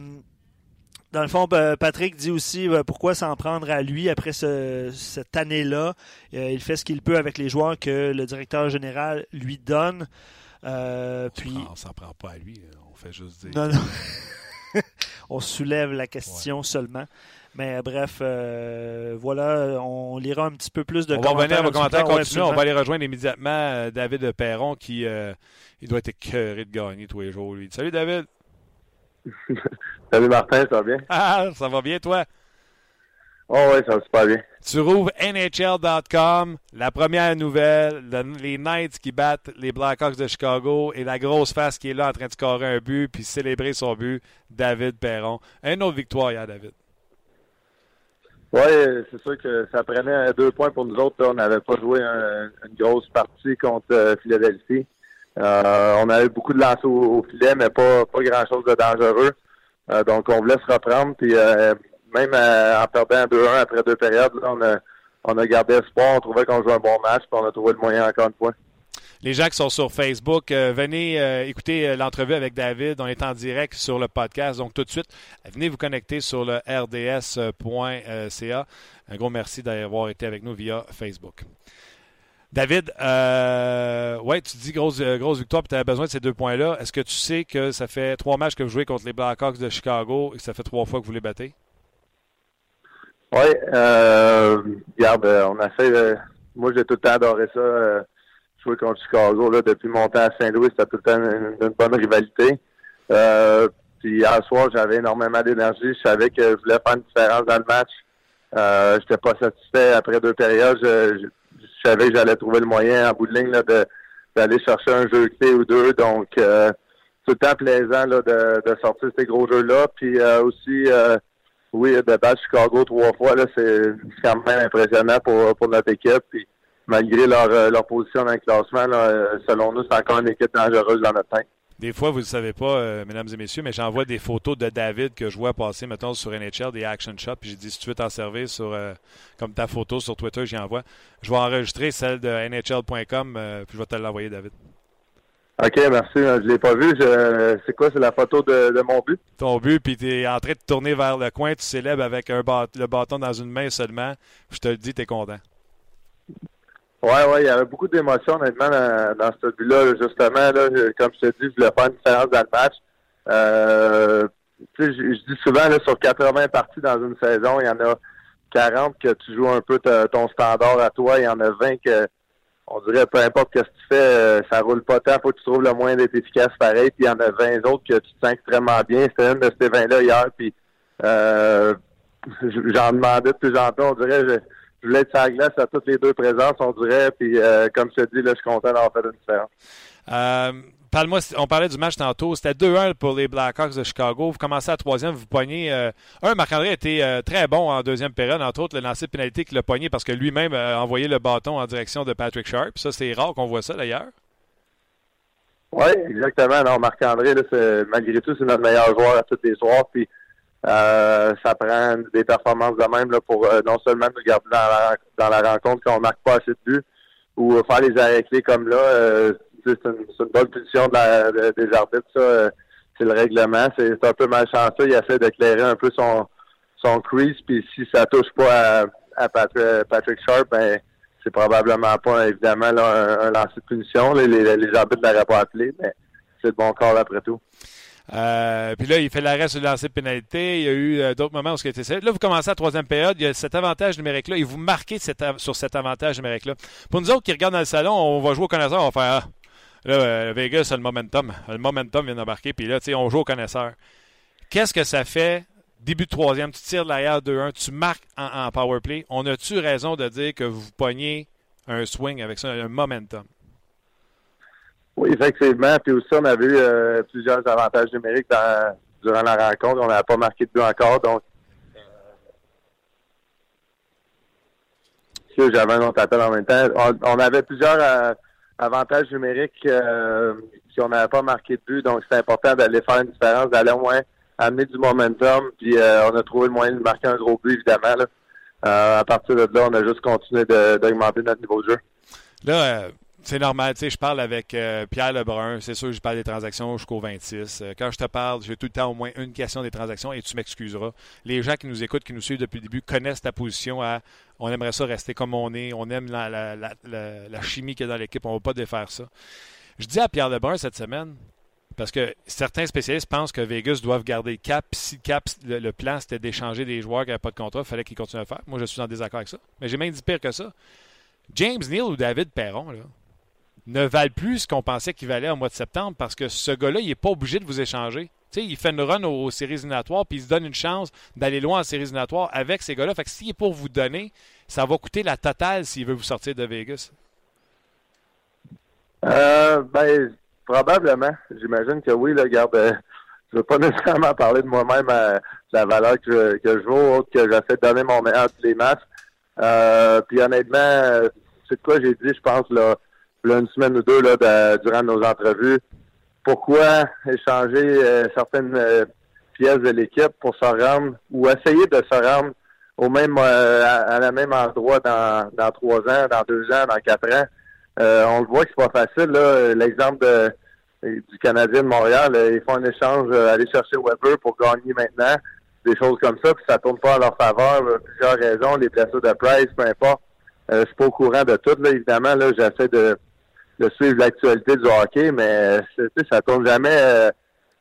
Dans le fond, Patrick dit aussi euh, pourquoi s'en prendre à lui après ce, cette année-là? Euh, il fait ce qu'il peut avec les joueurs que le directeur général lui donne. Euh, puis... On s'en prend pas à lui, on fait juste dire. Non, non. on soulève la question Ouais. seulement. Mais bref, euh, voilà, on lira un petit peu plus de On va revenir à vos commentaires. commentaires, continuer. On va aller rejoindre immédiatement David Perron qui euh, il doit être écœuré de gagner tous les jours, lui. Salut David! Salut Martin, ça va bien? Ah, ça va bien toi? Oh oui, ça va super bien. Tu rouvres NHL.com, la première nouvelle, le- les Knights qui battent les Blackhawks de Chicago et la grosse face qui est là en train de scorer un but puis célébrer son but, David Perron. Une autre victoire hier, David. Oui, c'est sûr que ça prenait deux points pour nous autres. On n'avait pas joué un- une grosse partie contre euh, Philadelphie. Euh, on avait beaucoup de lancers au, filet, mais pas, pas grand-chose de dangereux. Euh, donc, on voulait se reprendre. Puis, euh, même en perdant 2-1 après deux périodes, on, a, on a gardé espoir. On trouvait qu'on jouait un bon match. Puis, on a trouvé le moyen encore une fois. Les gens qui sont sur Facebook, venez écouter l'entrevue avec David. On est en direct sur le podcast. Donc, tout de suite, venez vous connecter sur le rds.ca. Un gros merci d'avoir été avec nous via Facebook. David, euh, ouais, tu dis grosse, euh, grosse victoire, puis tu avais besoin de ces deux points-là. Est-ce que tu sais que ça fait trois matchs que vous jouez contre les Blackhawks de Chicago et que ça fait trois fois que vous les battez? Oui, euh, regarde, euh, on euh, moi, j'ai tout le temps adoré ça. jouer contre Chicago depuis mon temps à Saint-Louis, c'était tout le temps une, bonne rivalité. Puis hier soir, j'avais énormément d'énergie. Je savais que je voulais faire une différence dans le match. Euh, j'étais pas satisfait après deux périodes. Je- je savais que j'allais trouver le moyen en bout de ligne de d'aller chercher un jeu clé ou deux. Donc euh, tout le temps plaisant là, de, de sortir ces gros jeux-là. Puis euh, aussi euh, oui, de battre Chicago trois fois, là, c'est quand même impressionnant pour, pour notre équipe. Puis malgré leur, euh, leur position dans le classement, là, euh, selon nous, c'est encore une équipe dangereuse dans notre team. Des fois, vous ne le savez pas, euh, mesdames et messieurs, mais j'envoie des photos de David que je vois passer, mettons, sur NHL, des action shots, puis j'ai dit, si tu veux t'en servir sur, euh, comme ta photo sur Twitter, j'y envoie. Je vais enregistrer celle de NHL.com, euh, puis je vais te l'envoyer, David. OK, merci. Je l'ai pas vu. Je- C'est quoi? C'est la photo de, de mon but? Ton but, puis tu es en train de tourner vers le coin, tu célèbres avec un le bâton dans une main seulement. Je te le dis, tu es content. Ouais, ouais, il y avait beaucoup d'émotions, honnêtement, dans, dans ce but-là. là, Justement, là, comme je te dis, je voulais faire une différence dans le match. Euh, je, je dis souvent, là, sur 80 parties dans une saison, il y en a 40 que tu joues un peu ton standard à toi. Il y en a 20 que, on dirait, peu importe ce que tu fais, euh, ça roule pas tant. Faut que tu trouves le moyen d'être efficace pareil. Puis il y en a 20 autres que tu te sens extrêmement bien. C'était une de ces 20-là hier. Puis euh, j'en demandais de plus en plus. On dirait, je, je voulais être sur la glace à toutes les deux présences, on dirait. Puis euh, comme je te dis, là, je suis content d'avoir fait une différence. Euh, Parle-moi, on parlait du match tantôt. C'était 2-1 pour les Blackhawks de Chicago. Vous commencez à troisième, vous poignez. euh, un, Marc-André a été euh, très bon en deuxième période, entre autres le lancer de pénalité qu'il a pogné parce que lui-même a envoyé le bâton en direction de Patrick Sharp. Ça, c'est rare qu'on voit ça d'ailleurs. Oui, exactement. Non, Marc-André, malgré tout, c'est notre meilleur joueur à tous les soirs. Puis euh, ça prend des performances de même là, pour euh, non seulement nous garder dans la, dans la rencontre quand on marque pas assez de buts ou euh, faire les arrêts clés comme là. euh, c'est une, une bonne position de la- de- des arbitres, ça. c'est le règlement. C'est un peu malchanceux. Il essaie d'éclairer un peu son, son crease. Puis si ça touche pas à, à Patrick, Patrick Sharp, ben c'est probablement pas évidemment là, un, un lancer de punition. Les, les arbitres ne l'auraient pas appelé, mais c'est le bon corps après tout. Euh, puis là, il fait l'arrêt sur le lancer de pénalité. Il y a eu euh, d'autres moments où ce qui été Là, vous commencez la troisième période. Il y a cet avantage numérique-là et vous marquez sur cet avantage numérique-là. Pour nous autres qui regardent dans le salon, on va jouer au connaisseur. On va faire ah, là, euh, Vegas a le momentum. Le momentum vient d'embarquer. Puis là, tu sais, on joue au connaisseur. Qu'est-ce que ça fait? Début de troisième, tu tires de l'arrière 2-1, tu marques en, en power play. On a-tu raison de dire que vous pognez un swing avec ça, un momentum? Oui, effectivement. Puis aussi, on avait eu euh, plusieurs avantages numériques dans, durant la rencontre. On n'avait pas marqué de but encore. Donc, j'avais un autre appel en même temps. On, avait plusieurs euh, avantages numériques euh, si on n'avait pas marqué de but. Donc, c'est important d'aller faire une différence, d'aller au moins amener du momentum. Puis, euh, on a trouvé le moyen de marquer un gros but, évidemment. Là. Euh, à partir de là, on a juste continué d'augmenter notre niveau de jeu. Là, c'est normal, tu sais, je parle avec euh, Pierre Lebrun, c'est sûr, je parle des transactions jusqu'au 26. Euh, quand je te parle, j'ai tout le temps au moins une question des transactions et tu m'excuseras. Les gens qui nous écoutent, qui nous suivent depuis le début, connaissent ta position à on aimerait ça rester comme on est, on aime la, la, la, la chimie qu'il y a dans l'équipe, on ne va pas défaire ça. Je dis à Pierre Lebrun cette semaine, parce que certains spécialistes pensent que Vegas doivent garder cap. Si cap, le, plan, c'était d'échanger des joueurs qui n'avaient pas de contrat, il fallait qu'ils continuent à faire. Moi, je suis en désaccord avec ça. Mais j'ai même dit pire que ça. James Neal ou David Perron, là, ne valent plus ce qu'on pensait qu'ils valaient au mois de septembre parce que ce gars-là, il n'est pas obligé de vous échanger. il fait une run aux, séries éliminatoires puis il se donne une chance d'aller loin en séries éliminatoires avec ces gars-là. Fait que s'il est pour vous donner, ça va coûter la totale s'il veut vous sortir de Vegas. Euh, ben, probablement. J'imagine que oui, là, garde. Euh, je veux pas nécessairement parler de moi-même à la valeur que, que je vaux, autre que j'essaie de donner mon meilleur tous les matchs. Euh, puis honnêtement, c'est de quoi j'ai dit, je pense, là, une semaine ou deux là, durant nos entrevues. Pourquoi échanger euh, certaines euh, pièces de l'équipe pour se rendre ou essayer de se rendre au même euh, à, la même endroit dans, trois ans, dans deux ans, dans quatre ans? on le voit que c'est pas facile. L'exemple du Canadien de Montréal, ils font un échange, aller chercher Weber pour gagner maintenant, des choses comme ça, puis ça tourne pas en leur faveur. plusieurs raisons, les blessures de Price, peu importe. je suis pas au courant de tout. Là, évidemment, là, j'essaie de de suivre l'actualité du hockey, mais ça tourne jamais. Euh,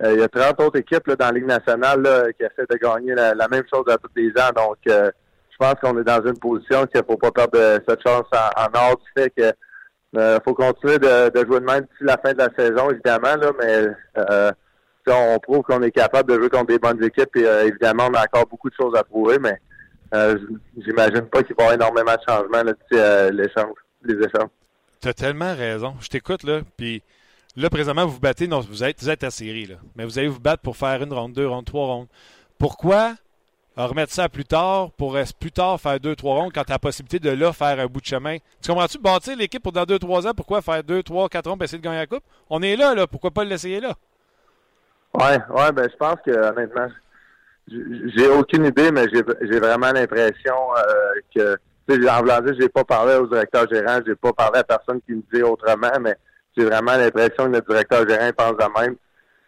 euh, il y a 30 autres équipes dans la Ligue nationale qui essaient de gagner la, même chose à tous les ans. Donc, euh, je pense qu'on est dans une position qu'il ne faut pas perdre cette chance en, or qui fait que faut continuer de, jouer de même d'ici la fin de la saison, évidemment, là, mais on prouve qu'on est capable de jouer contre des bonnes équipes et évidemment, on a encore beaucoup de choses à prouver, mais j'imagine pas qu'il va y avoir énormément de changements d'ici les échanges. Tu as tellement raison. Je t'écoute, là. Puis là, présentement, vous vous battez. Non, vous êtes, vous êtes à là. Mais vous allez vous battre pour faire une ronde, deux rondes, trois rondes. Pourquoi remettre ça plus tard pour plus tard faire deux, trois rondes quand tu as la possibilité de là faire un bout de chemin? Tu comprends-tu? Bâtir l'équipe pour dans deux, trois ans, pourquoi faire deux, trois, quatre rondes pour essayer de gagner la coupe? On est là, là. Pourquoi pas l'essayer là? Ouais, ouais, ben je pense que honnêtement, j'ai aucune idée, mais j'ai vraiment l'impression euh, que en voulant dire, j'ai pas parlé au directeur gérant, j'ai pas parlé à personne qui me dit autrement, mais j'ai vraiment l'impression que le directeur gérant pense de même.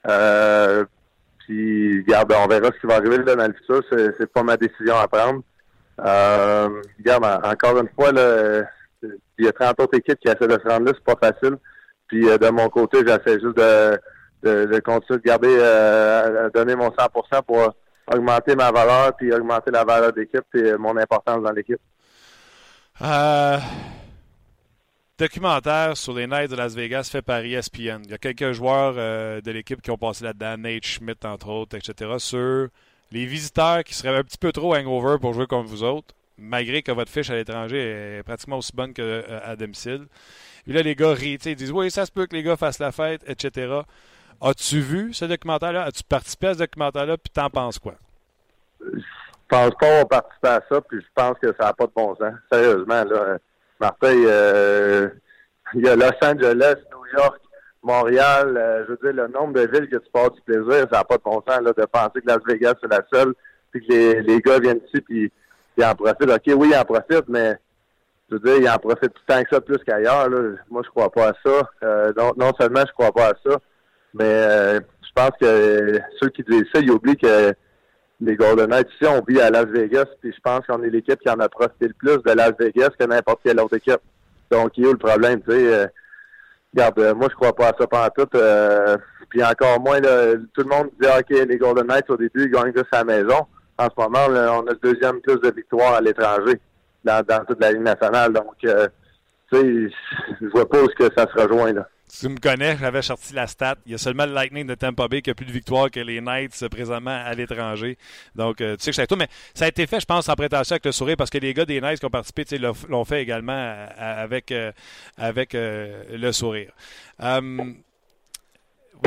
Euh, puis, regarde, on verra ce qui va arriver là, dans le futur. C'est, pas ma décision à prendre. Euh, regarde, encore une fois, il y a 30 autres équipes qui essaient de se rendre là, c'est pas facile. Puis euh, de mon côté, j'essaie juste de, de, continuer de garder, euh, donner mon 100% pour augmenter ma valeur, puis augmenter la valeur d'équipe et mon importance dans l'équipe. Euh, documentaire sur les Knights de Las Vegas fait par ESPN. Il y a quelques joueurs euh, de l'équipe qui ont passé là-dedans, Nate Schmidt entre autres, etc., sur les visiteurs qui seraient un petit peu trop hangover pour jouer comme vous autres, malgré que votre fiche à l'étranger est pratiquement aussi bonne qu'à euh, domicile. Et là, les gars rient, ils disent Oui, ça se peut que les gars fassent la fête, etc. As-tu vu ce documentaire-là? As-tu participé à ce documentaire-là? Puis t'en penses quoi? Je pense pas qu'on participer à ça, puis je pense que ça n'a pas de bon sens. Sérieusement, là. Martin, euh, il y a Los Angeles, New York, Montréal, euh, je veux dire, le nombre de villes que tu passes du plaisir, ça n'a pas de bon sens là, de penser que Las Vegas, c'est la seule, puis que les, les gars viennent ici, puis ils en profitent. OK, oui, ils en profitent, mais je veux dire, ils en profitent temps que ça, plus qu'ailleurs. Moi, je crois pas à ça. Euh, non, non, seulement je crois pas à ça, mais je pense que ceux qui disent ça, ils oublient que les Golden Knights ici, on vit à Las Vegas, puis je pense qu'on est l'équipe qui en a profité le plus de Las Vegas que n'importe quelle autre équipe. Donc, il y a le problème, tu sais. Euh, regarde, euh, moi, je crois pas à ça pendant tout. Euh, puis encore moins, tout le monde dit, OK, les Golden Knights, au début, ils gagnent juste à la maison. En ce moment, on a le deuxième plus de victoires à l'étranger dans, toute la Ligue nationale. Donc, tu sais, je vois pas où ce que ça se rejoint, là. Tu me connais, j'avais sorti la stat. Il y a seulement le Lightning de Tampa Bay qui a plus de victoires que les Knights euh, présentement à l'étranger. Donc, euh, tu sais que c'est tout. Mais ça a été fait, je pense, en prétention avec le sourire parce que les gars des Knights qui ont participé l'ont fait également euh, avec, avec le sourire. ben,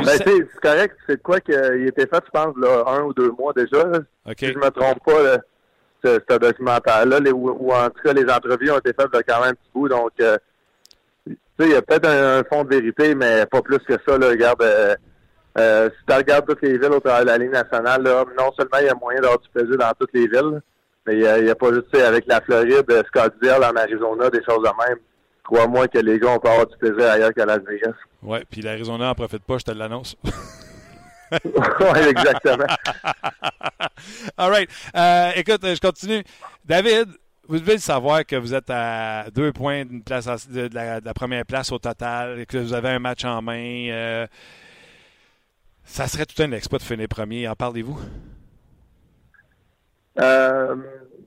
c'est correct. C'est quoi qu'il était fait, je pense, là, un ou deux mois déjà. Si je me trompe pas, ce, documentaire-là, ou, en tout cas, les entrevues ont été faites de quand même un petit bout. Donc, il y a peut-être un, fond de vérité, mais pas plus que ça. Là. Regarde, euh, euh, si tu regardes toutes les villes au travers de la ligne nationale, là, non seulement il y a moyen d'avoir du plaisir dans toutes les villes, mais il n'y a, pas juste avec la Floride, Scottsdale en Arizona, des choses de même. crois-moi que les gars, on peut avoir du plaisir ailleurs qu'à Las Vegas. Ouais, puis l'Arizona en profite pas, je te l'annonce. oui, exactement. All right. Euh, écoute, je continue. David, vous devez le savoir que vous êtes à deux points de, la, première place au total que vous avez un match en main. Euh, ça serait tout un exploit de finir premier. En parlez-vous? Euh,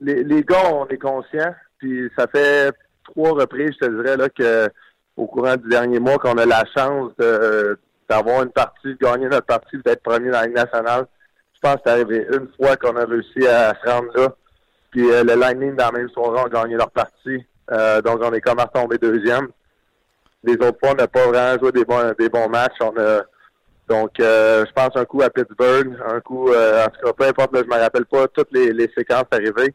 les, les, gars, on est conscients. Puis ça fait trois reprises, je te dirais, là, que au courant du dernier mois, qu'on a la chance d'avoir une partie, de gagner notre partie, d'être premier dans la Ligue nationale. Je pense que c'est arrivé une fois qu'on a réussi à se rendre là. Puis euh, le Lightning, dans la même soirée, ont gagné leur partie. Euh, donc, on est comme à tomber deuxième. Les autres fois, on n'a pas vraiment joué des bons, des bons matchs. On a, donc, euh, je pense un coup à Pittsburgh, un coup, en tout cas, peu importe, je me rappelle pas toutes les, les séquences arrivées.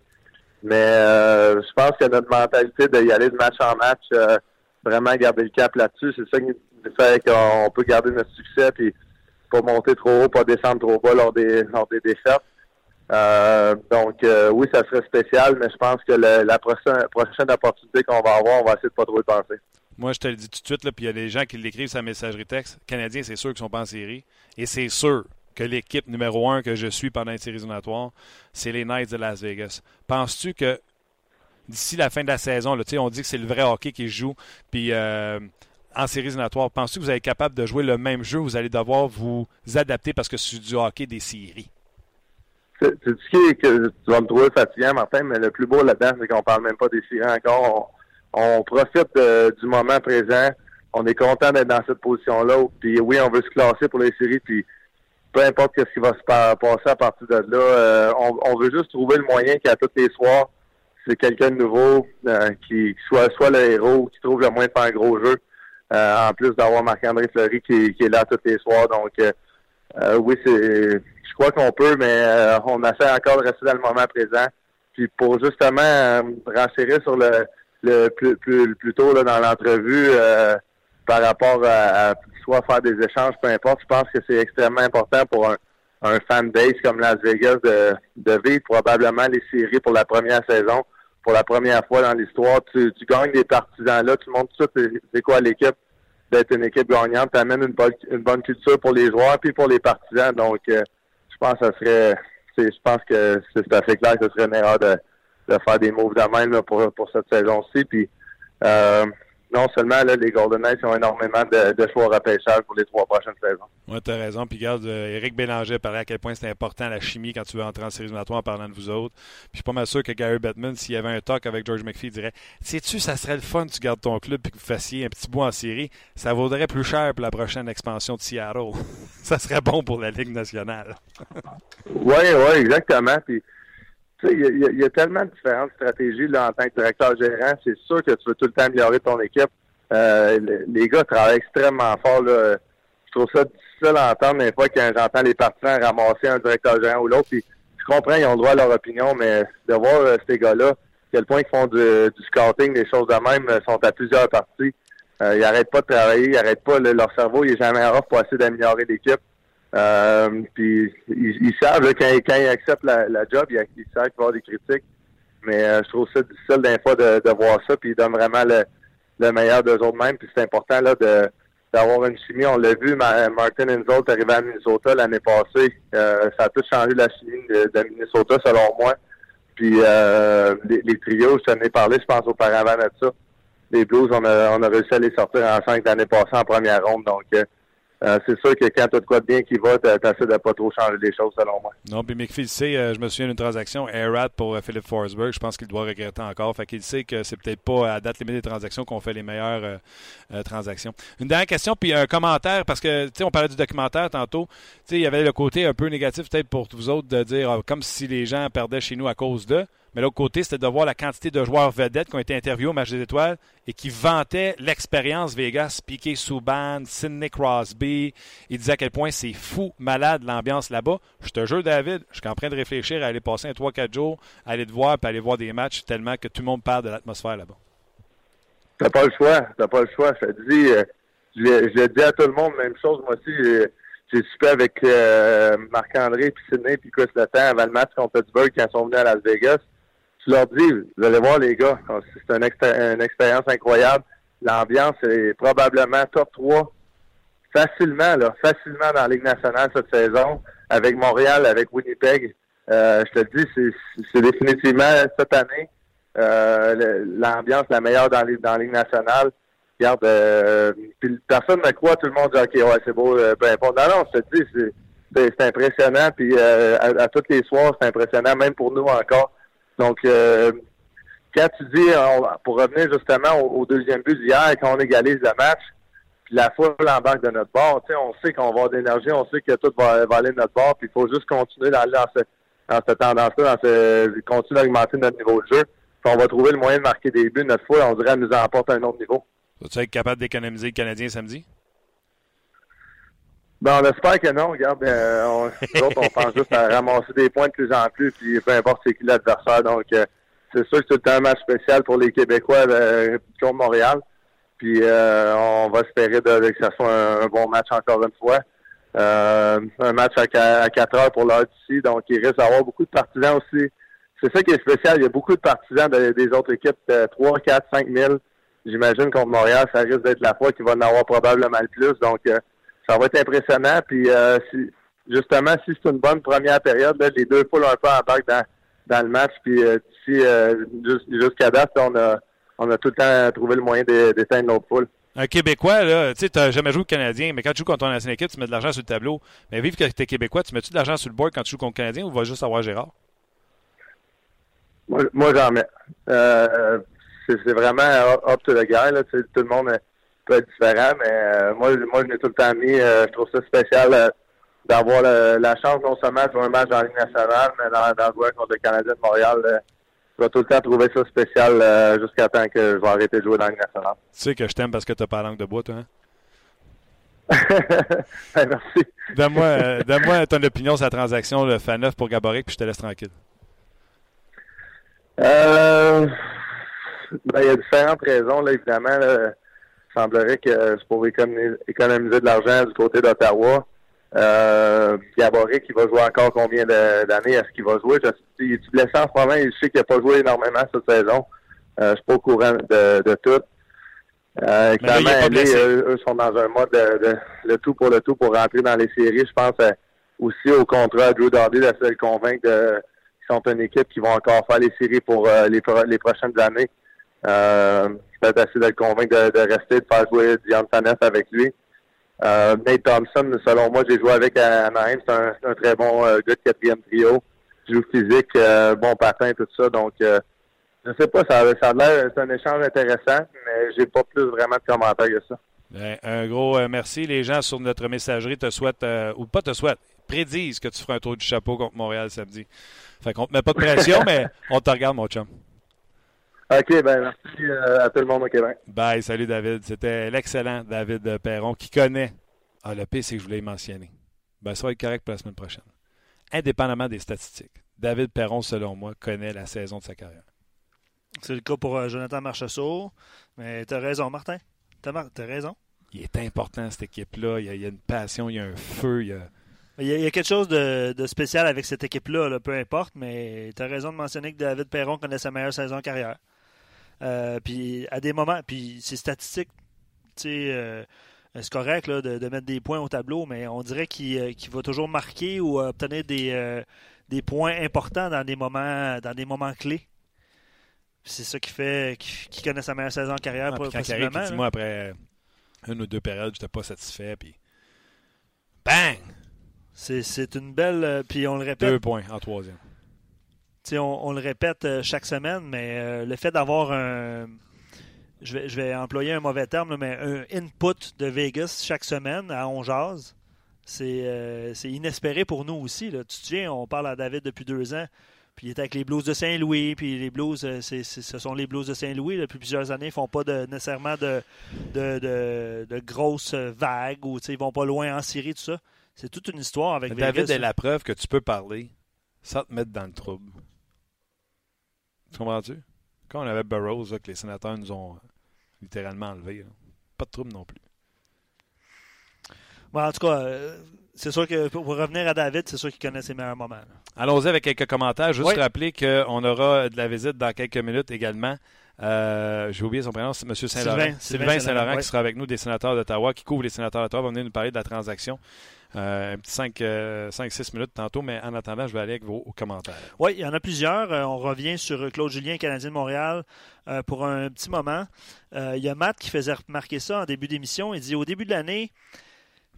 Mais je pense que notre mentalité d'y aller de match en match, vraiment garder le cap là-dessus, c'est ça qui fait qu'on peut garder notre succès puis pas monter trop haut, pas descendre trop bas lors des lors des défaites. Euh, donc, euh, oui, ça serait spécial, mais je pense que la prochaine, opportunité qu'on va avoir, on va essayer de pas trop y penser. Moi, je te le dis tout de suite, puis il y a des gens qui l'écrivent la messagerie texte. Canadiens, c'est sûr qu'ils sont pas en série. Et c'est sûr que l'équipe numéro un que je suis pendant les séries éliminatoires, c'est les Knights de Las Vegas. Penses-tu que d'ici la fin de la saison, on dit que c'est le vrai hockey qui joue, puis euh, en séries éliminatoires, penses-tu que vous allez être capable de jouer le même jeu? Vous allez devoir vous adapter parce que c'est du hockey des séries? C'est ce que tu vas me trouver fatigant, Martin, mais le plus beau là-dedans, c'est qu'on parle même pas des séries encore. On, profite du moment présent. On est content d'être dans cette position-là. Puis oui, on veut se classer pour les séries. Puis peu importe ce qui va se passer à partir de là, euh, on, veut juste trouver le moyen qu'à tous les soirs, c'est quelqu'un de nouveau euh, qui, soit soit le héros, qui trouve le moyen de faire un gros jeu. Euh, en plus d'avoir Marc-André Fleury qui, qui, est là tous les soirs. Donc oui, c'est je crois qu'on peut, mais euh, on essaie encore de rester dans le moment présent. Puis pour justement euh, renchérir sur le, le plus, plus, plus tôt là, dans l'entrevue euh, par rapport à, soit faire des échanges, peu importe, je pense que c'est extrêmement important pour un, un fan base comme Las Vegas de, de vivre probablement les séries pour la première saison. Pour la première fois dans l'histoire, tu, tu gagnes des partisans là, tu montres tout c'est quoi l'équipe d'être une équipe gagnante, tu amènes une bonne, une bonne culture pour les joueurs puis pour les partisans. Donc je pense que ça serait, je pense que c'est assez clair que ce serait une erreur de, de faire des moves de même pour, pour cette saison-ci. Puis euh, non seulement là, les Golden Knights ont énormément de, de choix repêchage pour les trois prochaines saisons. Oui, tu as raison. Puis regarde, euh, Éric Bélanger parlait à quel point c'est important la chimie quand tu veux entrer en éliminatoires en parlant de vous autres. Puis je suis pas mal sûr que Gary Bettman, s'il y avait un talk avec George McPhee, dirait Sais-tu, ça serait le fun tu gardes ton club et que vous fassiez un petit bout en série? Ça vaudrait plus cher pour la prochaine expansion de Seattle. ça serait bon pour la Ligue nationale. oui, oui, exactement. Puis il y, a tellement de différentes stratégies là, en tant que directeur gérant. C'est sûr que tu veux tout le temps améliorer ton équipe. Euh, les gars travaillent extrêmement fort. Là. Je trouve ça difficile à entendre des fois quand j'entends les partisans ramasser un directeur gérant ou l'autre. je comprends, ils ont le droit à leur opinion, mais de voir euh, ces gars-là, quel point ils font du, scouting, des choses de même, euh, sont à plusieurs parties. ils n'arrêtent pas de travailler, ils n'arrêtent pas. leur cerveau il est jamais off pour essayer d'améliorer l'équipe. Euh, puis ils, savent quand, quand, ils acceptent la, job, ils, savent qu'il y avoir des critiques. Mais euh, je trouve ça difficile d'un fois de, de, voir ça, puis ils donnent vraiment le, le meilleur d'eux autres mêmes. Puis c'est important là de d'avoir une chimie. On l'a vu, Martin Inzolt arrivé à Minnesota l'année passée. Euh, ça a tout changé la chimie de, Minnesota, selon moi. Puis euh, les, trios, je t'en ai parlé, je pense, auparavant de ça. Les Blues, on a, on a réussi à les sortir en cinq l'année passée en première ronde. Donc, euh, c'est sûr que quand tu as de quoi de bien qui va, tu essaies de pas trop changer les choses, selon moi. Non, puis McPhee sait, euh, je me souviens d'une transaction, Airrat pour euh, Philip Forsberg, je pense qu'il doit regretter encore. Fait qu'il sait que c'est peut-être pas à date limite des transactions qu'on fait les meilleures transactions. Une dernière question, puis un commentaire, parce que, tu sais, on parlait du documentaire tantôt. Tu sais, il y avait le côté un peu négatif, peut-être pour vous autres, de dire comme si les gens perdaient chez nous à cause d'eux. Mais l'autre côté, c'était de voir la quantité de joueurs vedettes qui ont été interviewés au match des étoiles et qui vantaient l'expérience Vegas, Piqué Souban, Sidney Crosby. Ils disaient à quel point c'est fou, malade l'ambiance là-bas. Je te jure, David, je suis en train de réfléchir à aller passer un 3-4 jours, aller te voir et aller voir des matchs tellement que tout le monde parle de l'atmosphère là-bas. T'as pas le choix, t'as pas le choix. Je te dis, euh, je, à tout le monde, même chose. Moi aussi, j'ai super avec euh, Marc-André, puis Sidney, puis Chris Letang avant le match contre Pittsburgh quand ils sont venus à Las Vegas je leur dis, vous allez voir les gars, c'est une, expérience incroyable. l'ambiance est probablement top 3 facilement, là, facilement dans la Ligue nationale cette saison, avec Montréal, avec Winnipeg. Euh, je te le dis, c'est définitivement cette année euh, l'ambiance la meilleure dans, la Ligue nationale. Regarde, euh, personne ne croit, tout le monde dit OK, ouais, c'est beau, euh, peu importe. Non, non, je te dis, c'est impressionnant. Puis euh, à, à tous les soirs, c'est impressionnant, même pour nous encore. Donc euh, quand tu dis, pour revenir justement au, deuxième but d'hier, quand on égalise le match, puis la foule embarque de notre bord, tu sais, on sait qu'on va avoir d'énergie, on sait que tout va, aller de notre bord, puis il faut juste continuer d'aller dans, ce, dans cette tendance-là, dans ce, continuer d'augmenter notre niveau de jeu. Puis on va trouver le moyen de marquer des buts. Notre foule, on dirait, elle nous emporte à un autre niveau. Vas-tu être capable d'économiser le Canadien samedi? Ben, on espère que non. Regarde, euh, on, autres, on pense juste à ramasser des points de plus en plus, puis peu importe c'est qui l'adversaire. Donc, euh, c'est sûr que c'est un match spécial pour les Québécois euh, contre Montréal. Puis euh, on va espérer de, que ce soit un, bon match encore une fois. Euh, un match à, à 4 heures pour l'heure d'ici, donc il risque d'avoir beaucoup de partisans aussi. C'est ça qui est spécial. Il y a beaucoup de partisans des autres équipes, 3, 4, 5 000. J'imagine contre Montréal, ça risque d'être la fois qu'il va en avoir probablement le plus. Donc, ça va être impressionnant. Puis, si, justement, si c'est une bonne première période, les deux poules un peu en dans, dans le match. Puis, euh, jusqu'à date, on a, on a tout le temps trouvé le moyen d'éteindre notre poule. Un Québécois, là, tu sais, n'as jamais joué au Canadien, mais quand tu joues contre ton ancienne équipe, tu mets de l'argent sur le tableau. Mais vive que tu es Québécois, tu mets-tu de l'argent sur le board quand tu joues contre le Canadien ou va juste avoir Gérard? Moi, moi j'en mets. Euh, c'est vraiment up to the guy. Là, tout le monde être différent, mais euh, moi, moi, je l'ai tout le temps mis. je trouve ça spécial d'avoir la chance non seulement de jouer un match dans la Ligue nationale, mais d'en jouer contre le Canadien de Montréal je vais tout le temps trouver ça spécial euh, jusqu'à temps que je vais arrêter de jouer dans le national. Tu sais que je t'aime parce que tu n'as pas la langue de bois, toi, hein? Ben, merci. Donne-moi euh, ton opinion sur la transaction, le fan 9 pour Gaboric, puis je te laisse tranquille. Euh, ben, il y a différentes raisons, là, évidemment. Semblerait que c'est pour économiser de l'argent du côté d'Ottawa. Euh, Gaborik, il va jouer encore combien d'années? Est-ce qu'il va jouer? Je, il est blessé en ce moment. Je sais qu'il n'a pas joué énormément cette saison. Euh, je suis pas au courant de, de tout. Euh, clairement, eux, sont dans un mode de, le tout pour le tout pour rentrer dans les séries. Je pense euh, aussi au contrat Drew Darby de se le convaincre qu'ils sont une équipe qui vont encore faire les séries pour euh, les prochaines années. Euh, peut-être essayer de le convaincre de, de, rester, de faire jouer Dion Fanef avec lui. Euh, Nate Thompson, selon moi, j'ai joué avec Anaheim. C'est un, un, très bon euh, gars de quatrième trio. Joue physique, euh, bon patin, tout ça. Donc, je sais pas, ça, ça a l'air, c'est un échange intéressant, mais j'ai pas plus vraiment de commentaires que ça. Ben, un gros euh, merci. Les gens sur notre messagerie te souhaitent, ou pas te souhaitent, prédisent que tu feras un tour du chapeau contre Montréal samedi. Fait qu'on te met pas de pression, mais on te regarde, mon chum. OK, ben merci euh, à tout le monde au Québec. Bye, salut David. C'était l'excellent David Perron qui connaît. Ah, le P, c'est que je voulais mentionner. Ben, ça va être correct pour la semaine prochaine. Indépendamment des statistiques, David Perron, selon moi, connaît la saison de sa carrière. C'est le cas pour euh, Jonathan Marchessault. Mais tu as raison, Martin. Tu as, raison. Il est important, cette équipe-là. Il, y a une passion, il y a un feu. Il y a, il y, a, quelque chose de, spécial avec cette équipe-là, peu importe, mais tu as raison de mentionner que David Perron connaît sa meilleure saison de carrière. Euh, puis à des moments, puis c'est statistique, tu sais, euh, c'est correct de, mettre des points au tableau, mais on dirait qu'il euh, va toujours marquer ou obtenir des, des points importants dans des moments, dans des moments clés. C'est ça qui fait qu'il connaît sa meilleure saison en carrière. Ah, quand arrive, moi après une ou deux périodes, j'étais pas satisfait, puis bang! C'est une belle. puis on le répète. Deux points en troisième on, le répète euh, chaque semaine, mais euh, le fait d'avoir un. Je vais, employer un mauvais terme, mais un input de Vegas chaque semaine à On euh, c'est inespéré pour nous aussi. Tu te souviens, on parle à David depuis deux ans, puis il est avec les Blues de Saint-Louis, puis les Blues, ce sont les Blues de Saint-Louis. Depuis plusieurs années, ils font pas de, nécessairement de, de, grosses vagues ou ils vont pas loin en Syrie, tout ça. C'est toute une histoire avec Vegas. David est la preuve que tu peux parler sans te mettre dans le trouble. Tu comprends-tu? Quand on avait Burroughs, que les sénateurs nous ont littéralement enlevé, pas de trouble non plus. Bon, en tout cas, euh, c'est sûr que pour revenir à David, c'est sûr qu'il connaît ses meilleurs moments. Allons-y avec quelques commentaires. Juste rappeler qu'on aura de la visite dans quelques minutes également Euh, J'ai oublié son prénom, c'est M. Saint-Laurent. Sylvain- Saint-Laurent, qui sera avec nous des sénateurs d'Ottawa, qui couvre les sénateurs d'Ottawa, va venir nous parler de la transaction. Euh, un petit 5-6 minutes tantôt, mais en attendant, je vais aller avec vos commentaires. Oui, il y en a plusieurs. Euh, on revient sur Claude Julien, Canadien de Montréal, euh, pour un petit moment. Euh, il y a Matt qui faisait remarquer ça en début d'émission. Il dit au début de l'année,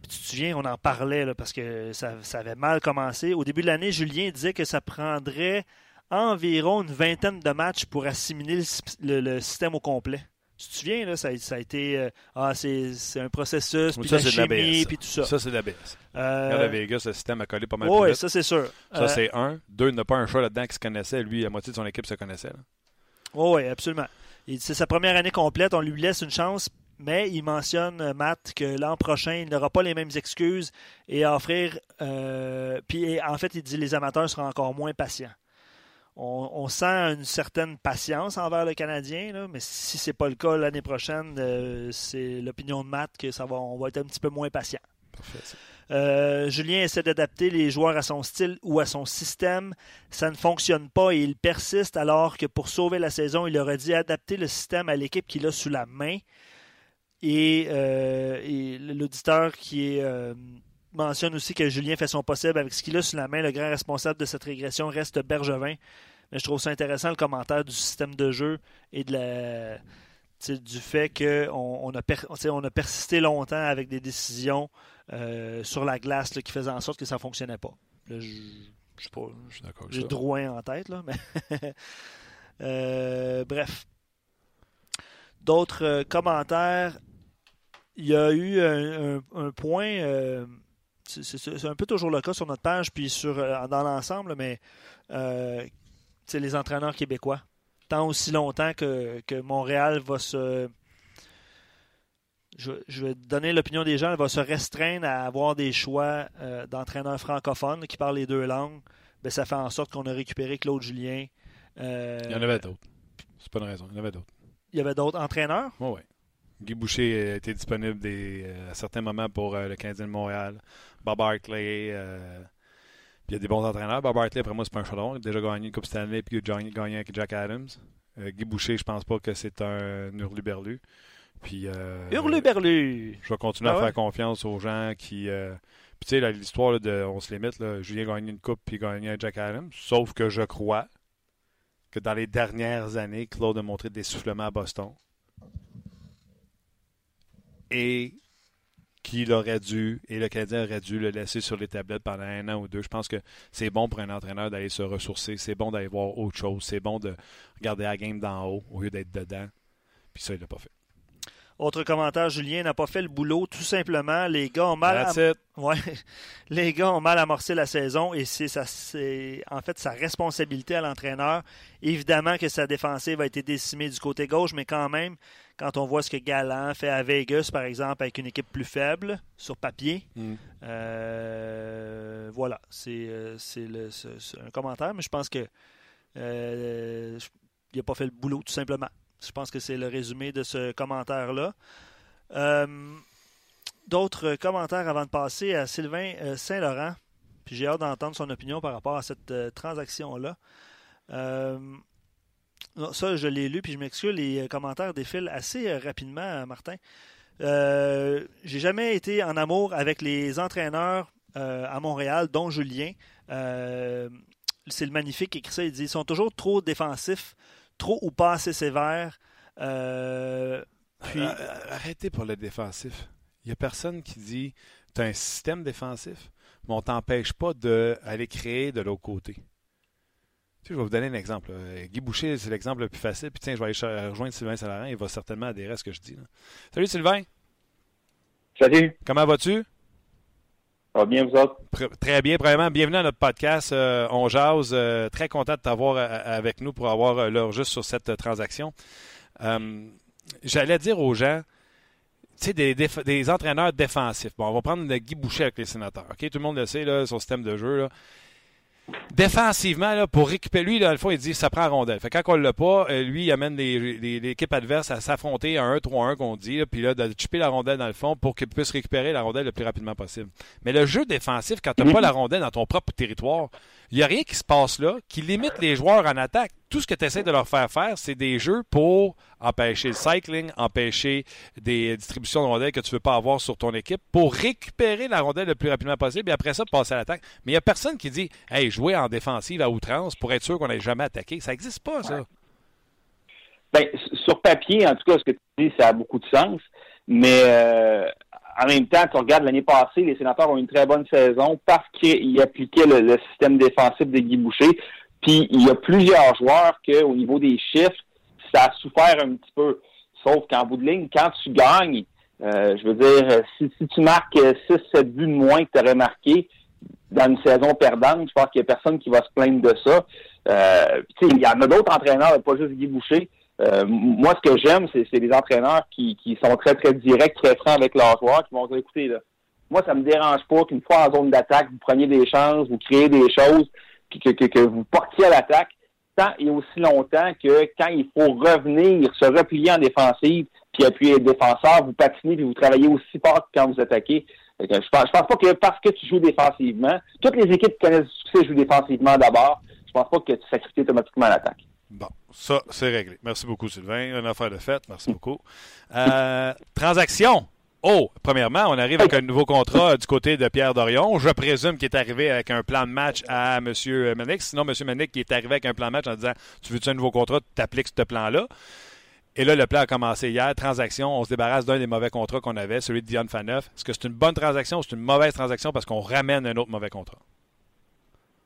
tu te souviens, on en parlait parce que ça, avait mal commencé. Au début de l'année, Julien disait que ça prendrait environ une vingtaine de matchs pour assimiler le système au complet. Tu te souviens, là, ça, a- ça a été. euh, ah, c'est c'est un processus, puis ça, la c'est de la chimie, puis tout ça. Ça, c'est de la BS. Euh, Regarde à Vegas, le système a collé pas mal plus vite. ça c'est sûr. Ça, Euh, c'est un. Deux, il n'y a pas un choix là-dedans qui se connaissait. Lui, la moitié de son équipe se connaissait. là. Oui, absolument. Il C'est sa première année complète, on lui laisse une chance, mais il mentionne, euh, Matt, que l'an prochain, il n'aura pas les mêmes excuses et à offrir. euh, puis en fait, il dit les amateurs seront encore moins patients. On, on sent une certaine patience envers le Canadien, là, mais si c'est pas le cas l'année prochaine, euh, c'est l'opinion de Matt que ça va, on va être un petit peu moins patient. Euh, Julien essaie d'adapter les joueurs à son style ou à son système. Ça ne fonctionne pas et il persiste alors que pour sauver la saison, il aurait dit adapter le système à l'équipe qu'il a sous la main. Et, euh, et l'auditeur qui est, mentionne aussi que Julien fait son possible avec ce qu'il a sous la main. Le grand responsable de cette régression reste Bergevin. Mais je trouve ça intéressant le commentaire du système de jeu et de la, du fait qu'on on a, per- on a persisté longtemps avec des décisions euh, sur la glace là, qui faisaient en sorte que ça ne fonctionnait pas. Là, je, je sais pas, j'ai. Drouin en tête, là, mais Euh, bref. D'autres euh, commentaires? Il y a eu un, un- un point. C'est- un peu toujours le cas sur notre page, puis sur euh, dans l'ensemble, mais euh, les entraîneurs québécois. Tant aussi longtemps que, que Montréal va se. Je, je vais donner l'opinion des gens, elle va se restreindre à avoir des choix euh, d'entraîneurs francophones qui parlent les deux langues. Ben, ça fait en sorte qu'on a récupéré Claude Julien. Euh, Il y en avait d'autres. C'est pas une raison. Il y en avait d'autres. il y avait d'autres entraîneurs? Oui, oui. Guy Boucher était disponible des, à certains moments pour euh, le Canadien de Montréal. Bob Hartley. euh, puis il y a des bons entraîneurs. Bob Hartley, après moi, c'est pas un chaudron. Il a déjà gagné une Coupe Stanley puis il a gagné, avec Jack Adams. Euh, Guy Boucher, je pense pas que c'est un hurluberlu. Puis. Euh, Hurluberlu! Je vais continuer Ah à faire confiance aux gens qui. Puis tu sais, l'histoire de On se limite, là, Julien a gagné une coupe puis il a gagné un Jack Adams. Sauf que je crois que dans les dernières années, Claude a montré des soufflements à Boston. Et qu'il aurait dû, et le Canadien aurait dû le laisser sur les tablettes pendant un an ou deux. Je pense que c'est bon pour un entraîneur d'aller se ressourcer. C'est bon d'aller voir autre chose. C'est bon de regarder la game d'en haut au lieu d'être dedans. Puis ça, il l'a pas fait. Autre commentaire, Julien n'a pas fait le boulot. Tout simplement, les gars ont mal. Am-. Ouais. Les gars ont mal amorcé la saison et c'est en fait sa responsabilité à l'entraîneur. Évidemment que sa défensive a été décimée du côté gauche, mais quand même, quand on voit ce que Galland fait à Vegas, par exemple, avec une équipe plus faible sur papier, Mm. euh, voilà, c'est euh, un commentaire, mais je pense que euh, il n'a pas fait le boulot, tout simplement. Je pense que c'est le résumé de ce commentaire-là. Euh, D'autres commentaires avant de passer à Sylvain Saint-Laurent. Puis j'ai hâte d'entendre son opinion par rapport à cette transaction-là. Euh, non, ça, je l'ai lu, puis je m'excuse, les euh, commentaires défilent assez euh, rapidement, euh, Martin. J'ai jamais été en amour avec les entraîneurs à Montréal, dont Julien. C'est le magnifique qui écrit ça. Il dit ils sont toujours trop défensifs, trop ou pas assez sévères. Puis, Arrêtez pour le défensif. Il n'y a personne qui dit tu as un système défensif, mais on t'empêche pas d'aller créer de l'autre côté. Tu sais, je vais vous donner un exemple. là. Guy Boucher, c'est l'exemple le plus facile. Puis tiens, je vais aller rejoindre Sylvain Salarin. Il va certainement adhérer à ce que je dis. là. Salut Sylvain, Salut, comment vas-tu? ça va bien vous autres? Pr- Très bien. Premièrement, bienvenue à notre podcast. Euh, on jase. Euh, très content de t'avoir euh, avec nous pour avoir euh, l'heure juste sur cette euh, transaction. Euh, J'allais dire aux gens, tu sais, des, entraîneurs défensifs. Bon, on va prendre Guy Boucher avec les sénateurs. OK? Tout le monde le sait, là, son système de jeu. Là. Défensivement, là, pour récupérer, lui, là, le fois, il dit ça prend la rondelle. Fait que quand on l'a pas, euh, lui, il amène l'équipe adverse à s'affronter à 1-3-1 qu'on dit, là, puis là, de chipper la rondelle dans le fond pour qu'il puisse récupérer la rondelle le plus rapidement possible. Mais le jeu défensif, quand tu n'as pas la rondelle dans ton propre territoire, il n'y a rien qui se passe là qui limite les joueurs en attaque. Tout ce que tu essaies de leur faire faire, c'est des jeux pour empêcher le cycling, empêcher des distributions de rondelles que tu ne veux pas avoir sur ton équipe, pour récupérer la rondelle le plus rapidement possible et après ça, passer à l'attaque. Mais il n'y a personne qui dit Hey, jouer en défensive à outrance pour être sûr qu'on n'ait jamais attaqué. Ça n'existe pas, ça. Ben, sur papier, en tout cas, ce que tu dis, ça a beaucoup de sens. Mais euh, en même temps, tu regardes l'année passée, les sénateurs ont une très bonne saison parce qu'ils appliquaient le, système défensif de Guy Boucher. Puis il y a plusieurs joueurs qu'au niveau des chiffres, ça a souffert un petit peu. Sauf qu'en bout de ligne, quand tu gagnes, euh, je veux dire, si, tu marques 6-7 buts de moins que tu aurais marqué dans une saison perdante, je pense qu'il n'y a personne qui va se plaindre de ça. Euh, il y en a d'autres entraîneurs, pas juste Guy Boucher, euh, moi, ce que j'aime, c'est les entraîneurs qui, qui, sont très, très directs, très francs avec leurs joueurs, qui vont dire, écoutez, là, moi, ça me dérange pas qu'une fois en zone d'attaque, vous preniez des chances, vous créez des choses, que, vous portiez à l'attaque, tant et aussi longtemps que quand il faut revenir, se replier en défensive, puis appuyer les défenseurs, vous patinez, puis vous travaillez aussi fort que quand vous attaquez. Je pense, pense pas que parce que tu joues défensivement, toutes les équipes qui connaissent le succès jouent défensivement d'abord. Je pense pas que tu sacrifies automatiquement l'attaque. Bon, ça, c'est réglé. Merci beaucoup, Sylvain. Une affaire de fête. Merci beaucoup. Euh, transaction. Oh, premièrement, on arrive avec un nouveau contrat du côté de Pierre Dorion. Je présume qu'il est arrivé avec un plan de match à M. Manick. Sinon, M. Manick qui est arrivé avec un plan de match en disant Tu veux-tu un nouveau contrat Tu t'appliques ce plan-là? Et là, le plan a commencé hier. Transaction, on se débarrasse d'un des mauvais contrats qu'on avait, celui de Diane Faneuf. Est-ce que c'est une bonne transaction ou c'est une mauvaise transaction parce qu'on ramène un autre mauvais contrat?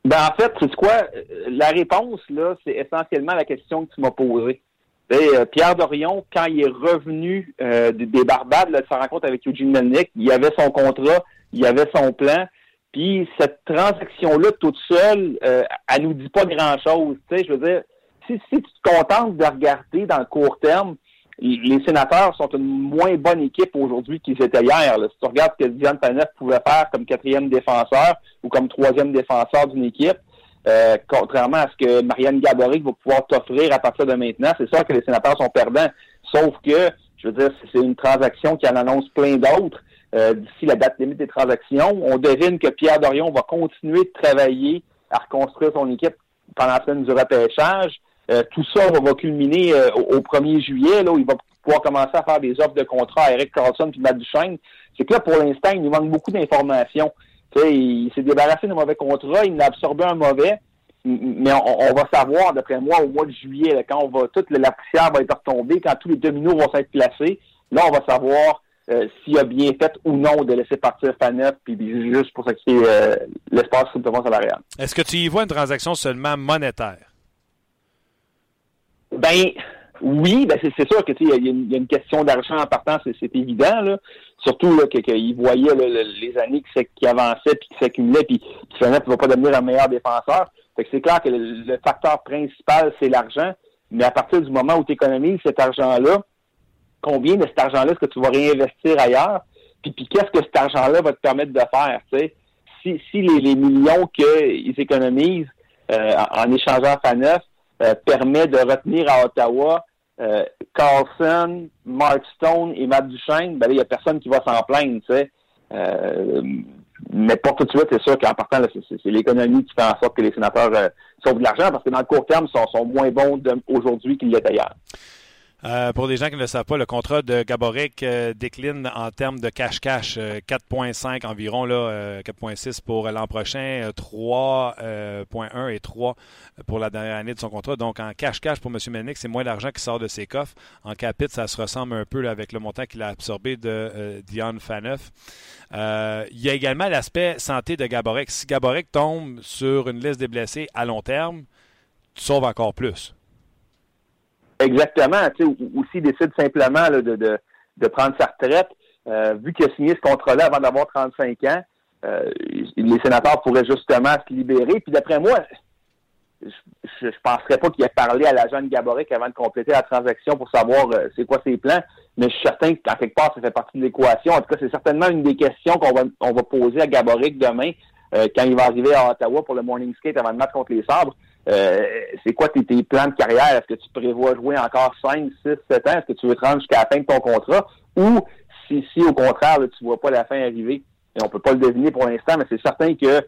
Ben, en fait, c'est quoi? La réponse, là, c'est essentiellement la question que tu m'as posée. Euh, Pierre Dorion, quand il est revenu euh, des Barbades, là, de sa rencontre avec Eugene Melnick, il avait son contrat, il avait son plan. Puis cette transaction-là, toute seule, euh, elle nous dit pas grand-chose. Je veux dire, si, si tu te contentes de regarder dans le court terme, les sénateurs sont une moins bonne équipe aujourd'hui qu'ils étaient hier. Si tu regardes ce que Diane Paneff pouvait faire comme quatrième défenseur ou comme troisième défenseur d'une équipe, euh, contrairement à ce que Marianne Gaboric va pouvoir t'offrir à partir de maintenant, c'est sûr que les sénateurs sont perdants. Sauf que, je veux dire, c'est une transaction qui en annonce plein d'autres. Euh, d'ici la date limite des transactions, on devine que Pierre Dorion va continuer de travailler à reconstruire son équipe pendant la semaine du repêchage. Euh, tout ça va, culminer euh, au, 1er juillet, là, où il va pouvoir commencer à faire des offres de contrat à Eric Carlson et Matt Duchesne. C'est que là, pour l'instant, il nous manque beaucoup d'informations. Il, s'est débarrassé d'un mauvais contrat, il en a absorbé un mauvais, mais on, va savoir, d'après moi, au mois de juillet, quand on va toute la poussière va être retombée, quand tous les dominos vont s'être placés, là, on va savoir euh, s'il a bien fait ou non de laisser partir Faneuf, puis juste pour ce qui est l'espace simplement salarial. Est-ce que tu y vois une transaction seulement monétaire? Ben oui, ben c'est sûr que il y, a une question d'argent en partant, c'est évident là. Surtout là qu'il voyait les années qui, qui avançaient puis qui s'accumulaient puis qui finalement ne va pas devenir un meilleur défenseur. Fait que c'est clair que le, facteur principal c'est l'argent, mais à partir du moment où tu économises cet argent-là, combien de cet argent-là est-ce que tu vas réinvestir ailleurs? Puis, puis qu'est-ce que cet argent-là va te permettre de faire sais? Si, si les, millions qu'ils économisent euh, en, échangeant neuf euh, permet de retenir à Ottawa euh, Carlson, Mark Stone et Matt Duchesne, ben il n'y a personne qui va s'en plaindre, tu sais. Euh, mais pour tout de suite, c'est sûr qu'en partant, c'est l'économie qui fait en sorte que les sénateurs sauvent de l'argent parce que dans le court terme, ils sont, sont moins bons aujourd'hui qu'ils l'étaient hier. Euh, pour les gens qui ne le savent pas, le contrat de Gaborek euh, décline en termes de cash-cash. 4,5 euh, environ, là, 4,6 pour l'an prochain, 3,1 et 3 pour la dernière année de son contrat. Donc, en cash-cash pour M. Melnick, c'est moins d'argent qui sort de ses coffres. En capite, ça se ressemble un peu avec le montant qu'il a absorbé de Dion Faneuf. il y a également l'aspect santé de Gaborek. Si Gaborek tombe sur une liste des blessés à long terme, tu sauves encore plus. Exactement. S'il décide simplement de, de, prendre sa retraite, euh, vu qu'il a signé ce contrat-là avant d'avoir 35 ans, euh, les sénateurs pourraient justement se libérer. Puis d'après moi, je ne penserais pas qu'il ait parlé à l'agent de Gaboric avant de compléter la transaction pour savoir euh, c'est quoi ses plans, mais je suis certain qu'en quelque part, ça fait partie de l'équation. En tout cas, c'est certainement une des questions qu'on va, poser à Gaboric demain quand il va arriver à Ottawa pour le morning skate avant de match contre les sabres. Euh, c'est quoi tes, plans de carrière? Est-ce que tu prévois jouer encore 5, 6, 7 ans? Est-ce que tu veux te rendre jusqu'à la fin de ton contrat? Ou si, si au contraire, tu tu vois pas la fin arriver, et on peut pas le deviner pour l'instant, mais c'est certain que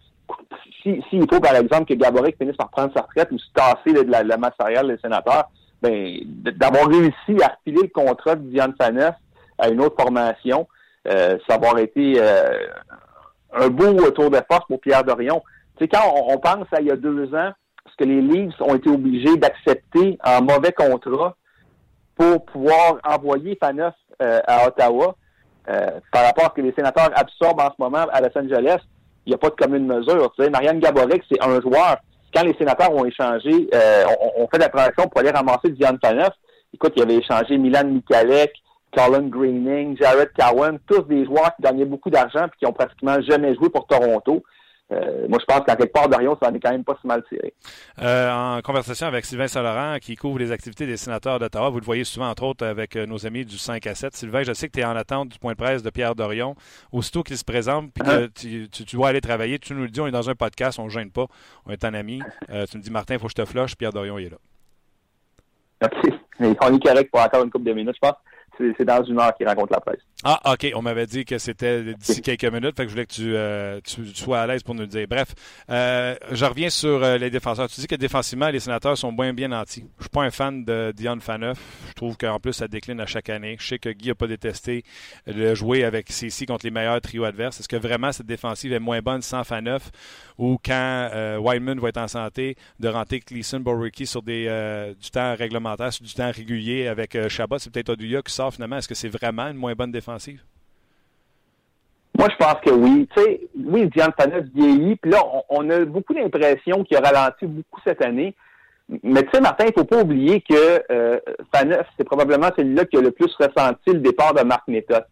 s'il si, faut, par exemple, que Gaborik finisse par prendre sa retraite ou se tasser de la, la masse salariale des sénateurs, ben, d'avoir réussi à refiler le contrat de Diane Faneuf à une autre formation, euh, ça va avoir été euh, un beau tour de force pour Pierre Dorion. Tu sais, quand on, pense à il y a deux ans, ce que les Leafs ont été obligés d'accepter en mauvais contrat pour pouvoir envoyer Faneuf euh, à Ottawa, par rapport à ce que les sénateurs absorbent en ce moment à Los Angeles, il n'y a pas de commune mesure. Marianne Gaborik, c'est un joueur. Quand les sénateurs ont échangé, euh, on, fait la transaction pour aller ramasser Diane Faneuf. Écoute, il avait échangé Milan Mikalek, Colin Greening, Jared Cowan, tous des joueurs qui gagnaient beaucoup d'argent et qui ont pratiquement jamais joué pour Toronto. Euh, moi, je pense qu'à quelque part, Dorion, ça en est quand même pas si mal tiré. Euh, en conversation avec Sylvain Saint-Laurent, qui couvre les activités des sénateurs d'Ottawa, vous le voyez souvent, entre autres, avec euh, nos amis du 5 à 7. Sylvain, je sais que tu es en attente du point de presse de Pierre Dorion. Aussitôt qu'il se présente, puis que uh-huh. tu, tu, dois aller travailler, tu nous le dis, on est dans un podcast, on ne gêne pas, on est un ami. tu me dis, Martin, il faut que je te flush, Pierre Dorion, il est là. OK. Mais on est correct pour encore une couple de minutes, je pense c'est dans une heure qu'il rencontre la presse. Ah, OK. On m'avait dit que c'était d'ici quelques minutes, fait que je voulais que tu, euh, sois à l'aise pour nous le dire. Bref, euh, je reviens sur euh, les défenseurs. Tu dis que défensivement, les sénateurs sont bien bien nantis. Je suis pas un fan de Dion Faneuf. Je trouve qu'en plus, ça décline à chaque année. Je sais que Guy n'a pas détesté le jouer avec CC contre les meilleurs trios adverses. Est-ce que vraiment cette défensive est moins bonne sans Faneuf ou quand euh, Wyman va être en santé, de rentrer Cleason, Boricki sur des, du temps réglementaire, sur du temps régulier avec Chabot? C'est peut-être Oduya qui sort finalement. Est-ce que c'est vraiment une moins bonne défense? Moi, je pense que oui. Tu sais, oui, Diane Faneuf vieillit, puis là, on, a beaucoup l'impression qu'il a ralenti beaucoup cette année. Mais tu sais, Martin, il faut pas oublier que euh, Faneuf, c'est probablement celui-là qui a le plus ressenti le départ de Marc Méthode.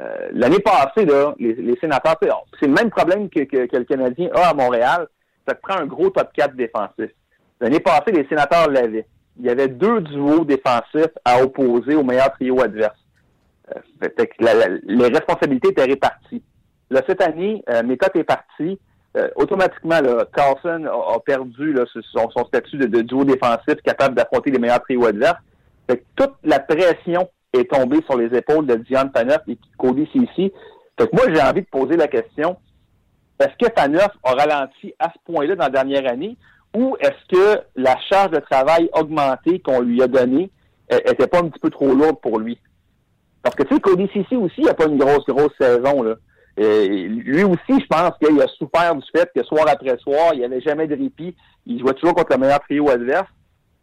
Euh, L'année passée, là, les, sénateurs, c'est le même problème que, le Canadien a à Montréal. Ça te prend un gros top 4 défensif. L'année passée, les sénateurs l'avaient. Il y avait deux duos défensifs à opposer au meilleur trio adverse. Euh, les responsabilités étaient réparties. Là, cette année, euh, est parti. Euh, automatiquement, Carlson a, perdu son, statut de, duo défensif capable d'affronter les meilleurs trios adverses. Fait toute la pression est tombée sur les épaules de Dion Faneuf et Cody Cici. Fait moi, j'ai envie de poser la question, est-ce que Faneuf a ralenti à ce point-là dans la dernière année ou est-ce que la charge de travail augmentée qu'on lui a donnée était pas un petit peu trop lourde pour lui? Parce que, tu sais, Cody Cici aussi, il n'a pas une grosse, grosse saison, là. Lui aussi, je pense qu'il a souffert du fait que soir après soir, il n'y avait jamais de répit. Il jouait toujours contre le meilleur trio adverse.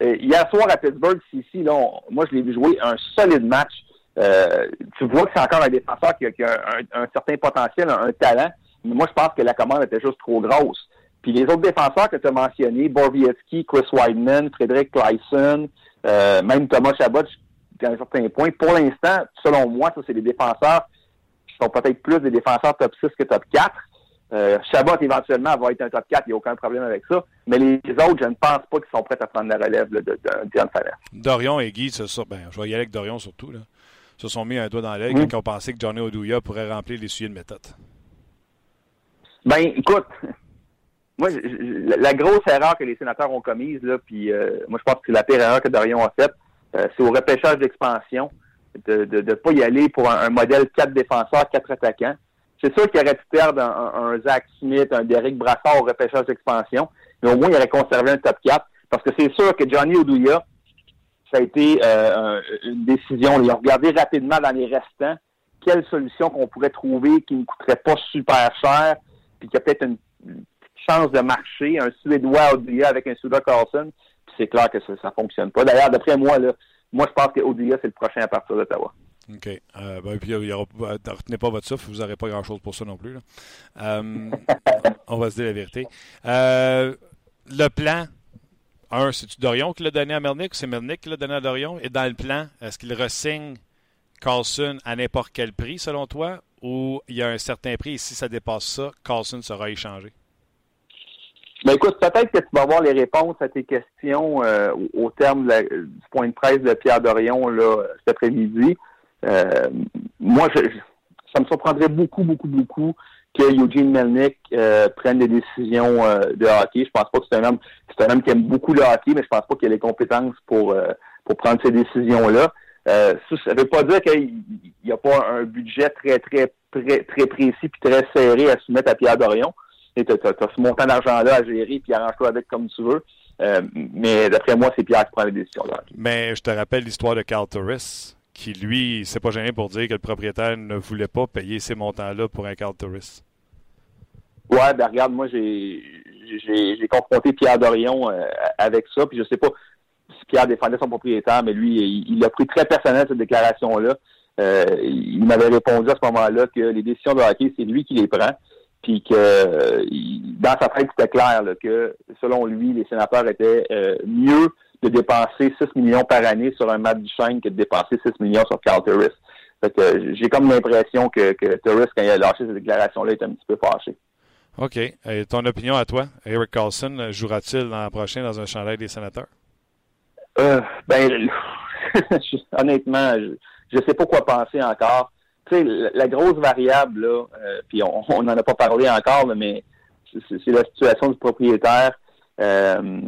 Hier soir à Pittsburgh, Cici, là, moi, je l'ai vu jouer un solide match. Euh, tu vois que c'est encore un défenseur qui a, un, certain potentiel, un, talent. Mais moi, je pense que la commande était juste trop grosse. Puis les autres défenseurs que tu as mentionnés, Borvietsky, Chris Weidman, Frédéric Clayson, euh, même Thomas Chabot, à un certain point. Pour l'instant, selon moi, ça, c'est des défenseurs qui sont peut-être plus des défenseurs top 6 que top 4. Euh, Chabot, éventuellement, va être un top 4, il n'y a aucun problème avec ça. Mais les autres, je ne pense pas qu'ils sont prêts à prendre la relève de, de, Diane Dorion et Guy, c'est ça. Ben, je vais y aller avec Dorion surtout. Là. se sont mis un doigt dans l'œil quand on pensait que Johnny Oduya pourrait remplir les sujets de méthode. Ben, écoute, moi, la grosse erreur que les sénateurs ont commise, puis euh, moi, je pense que c'est la pire erreur que Dorion a faite, euh, c'est au repêchage d'expansion de ne pas y aller pour un, modèle 4 défenseurs, 4 attaquants. C'est sûr qu'il aurait pu perdre un, Zach Smith, un Derek Brassard au repêchage d'expansion, mais au moins il aurait conservé un top 4 parce que c'est sûr que Johnny Oduya, ça a été euh, une décision. Il a regardé rapidement dans les restants quelle solution qu'on pourrait trouver qui ne coûterait pas super cher, puis qui a peut-être une, chance de marcher, un Suédois Oduya avec un Suda Carlson c'est clair que ça ne fonctionne pas. D'ailleurs, d'après moi, là, moi, je pense que ODA, c'est le prochain à partir d'Ottawa. OK. Euh, ben, puis, aura, euh, retenez pas votre souffle, vous n'aurez pas grand-chose pour ça non plus. Euh, on va se dire la vérité. Euh, le plan, un, c'est-tu Dorion qui l'a donné à Melnick ou c'est Melnick qui l'a donné à Dorion? Et dans le plan, est-ce qu'il ressigne Carlson à n'importe quel prix, selon toi, ou il y a un certain prix et si ça dépasse ça, Carlson sera échangé? Ben écoute, peut-être que tu vas avoir les réponses à tes questions euh, au, terme du point de presse de Pierre Dorion là, cet après-midi. Euh, moi, je, ça me surprendrait beaucoup, beaucoup, beaucoup que Eugene Melnick euh, prenne des décisions de hockey. Je pense pas que c'est un homme, c'est un homme qui aime beaucoup le hockey, mais je pense pas qu'il ait les compétences pour pour prendre ces décisions-là. ça ne veut pas dire qu'il n'y a pas un budget très, très, très, très précis puis très serré à soumettre à Pierre Dorion. Tu as, ce montant d'argent-là à gérer, puis arrange-toi avec comme tu veux. Euh, mais d'après moi, c'est Pierre qui prend les décisions. Là. Mais je te rappelle l'histoire de Carl Torres, qui lui, s'est pas gêné pour dire que le propriétaire ne voulait pas payer ces montants-là pour un Carl Torres. Ouais, ben regarde, moi j'ai confronté Pierre Dorion euh, avec ça, puis je sais pas si Pierre défendait son propriétaire, mais lui, il, a pris très personnel cette déclaration-là. Euh, il m'avait répondu à ce moment-là que les décisions de hockey, c'est lui qui les prend, puis que dans sa tête, c'était clair que selon lui, les sénateurs étaient euh, mieux de dépenser 6 millions par année sur un match du chaîne que de dépenser 6 millions sur Carl Turris. j'ai comme l'impression que, que Turris, quand il a lâché cette déclaration-là, est un petit peu fâché. OK. Et ton opinion à toi? Eric Carlson jouera-t-il l'an prochain dans un chandail des sénateurs? Euh, ben, honnêtement, je ne sais pas quoi penser encore. Sais, la, grosse variable, là, euh, puis on n'en a pas parlé encore, mais c'est la situation du propriétaire. Euh,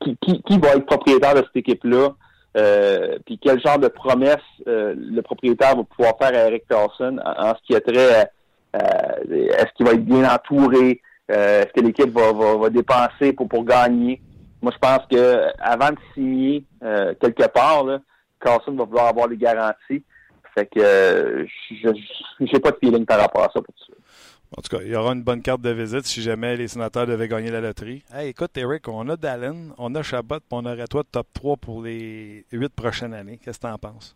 qui, qui, qui, va être propriétaire de cette équipe-là? Euh, puis quel genre de promesse le propriétaire va pouvoir faire à Eric Carlson en, ce qui a trait est-ce qu'il va être bien entouré? est-ce que l'équipe va, va, va, dépenser pour, pour gagner? Moi, je pense que avant de signer quelque part, là, Carlson va vouloir avoir les garanties. Fait que euh, je j'ai pas de feeling par rapport à ça pour ça. En tout cas, il y aura une bonne carte de visite si jamais les sénateurs devaient gagner la loterie. Hey, écoute, Eric, on a Dallin, on a Chabot, puis on aurait toi top 3 pour les huit prochaines années. Qu'est-ce que tu en penses?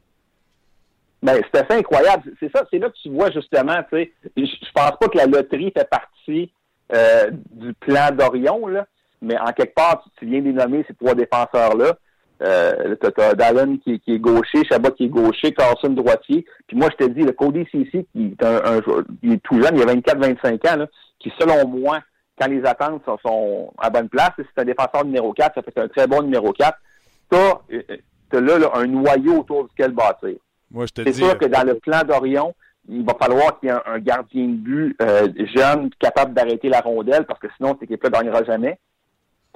Ben, c'est assez incroyable. C'est ça, c'est là que tu vois justement, tu sais, je pense pas que la loterie fait partie euh, du plan d'Orion, là, mais en quelque part, tu, tu viens de nommer ces trois défenseurs-là. Euh, t'as Dallin qui, qui, est gaucher, Chabot qui est gaucher, Carlson droitier. Puis moi, je te dis, le Cody Cici, qui est un, un il est tout jeune, il a 24-25 ans, là, qui, selon moi, quand les attentes sont, sont à bonne place, c'est un défenseur numéro 4, ça fait un très bon numéro 4. T'as euh, as là, là, un noyau autour duquel bâtir. Moi, je te C'est sûr que dans le plan d'Orion, il va falloir qu'il y ait un, gardien de but euh, jeune, capable d'arrêter la rondelle, parce que sinon, cette équipe-là ne gagnera jamais.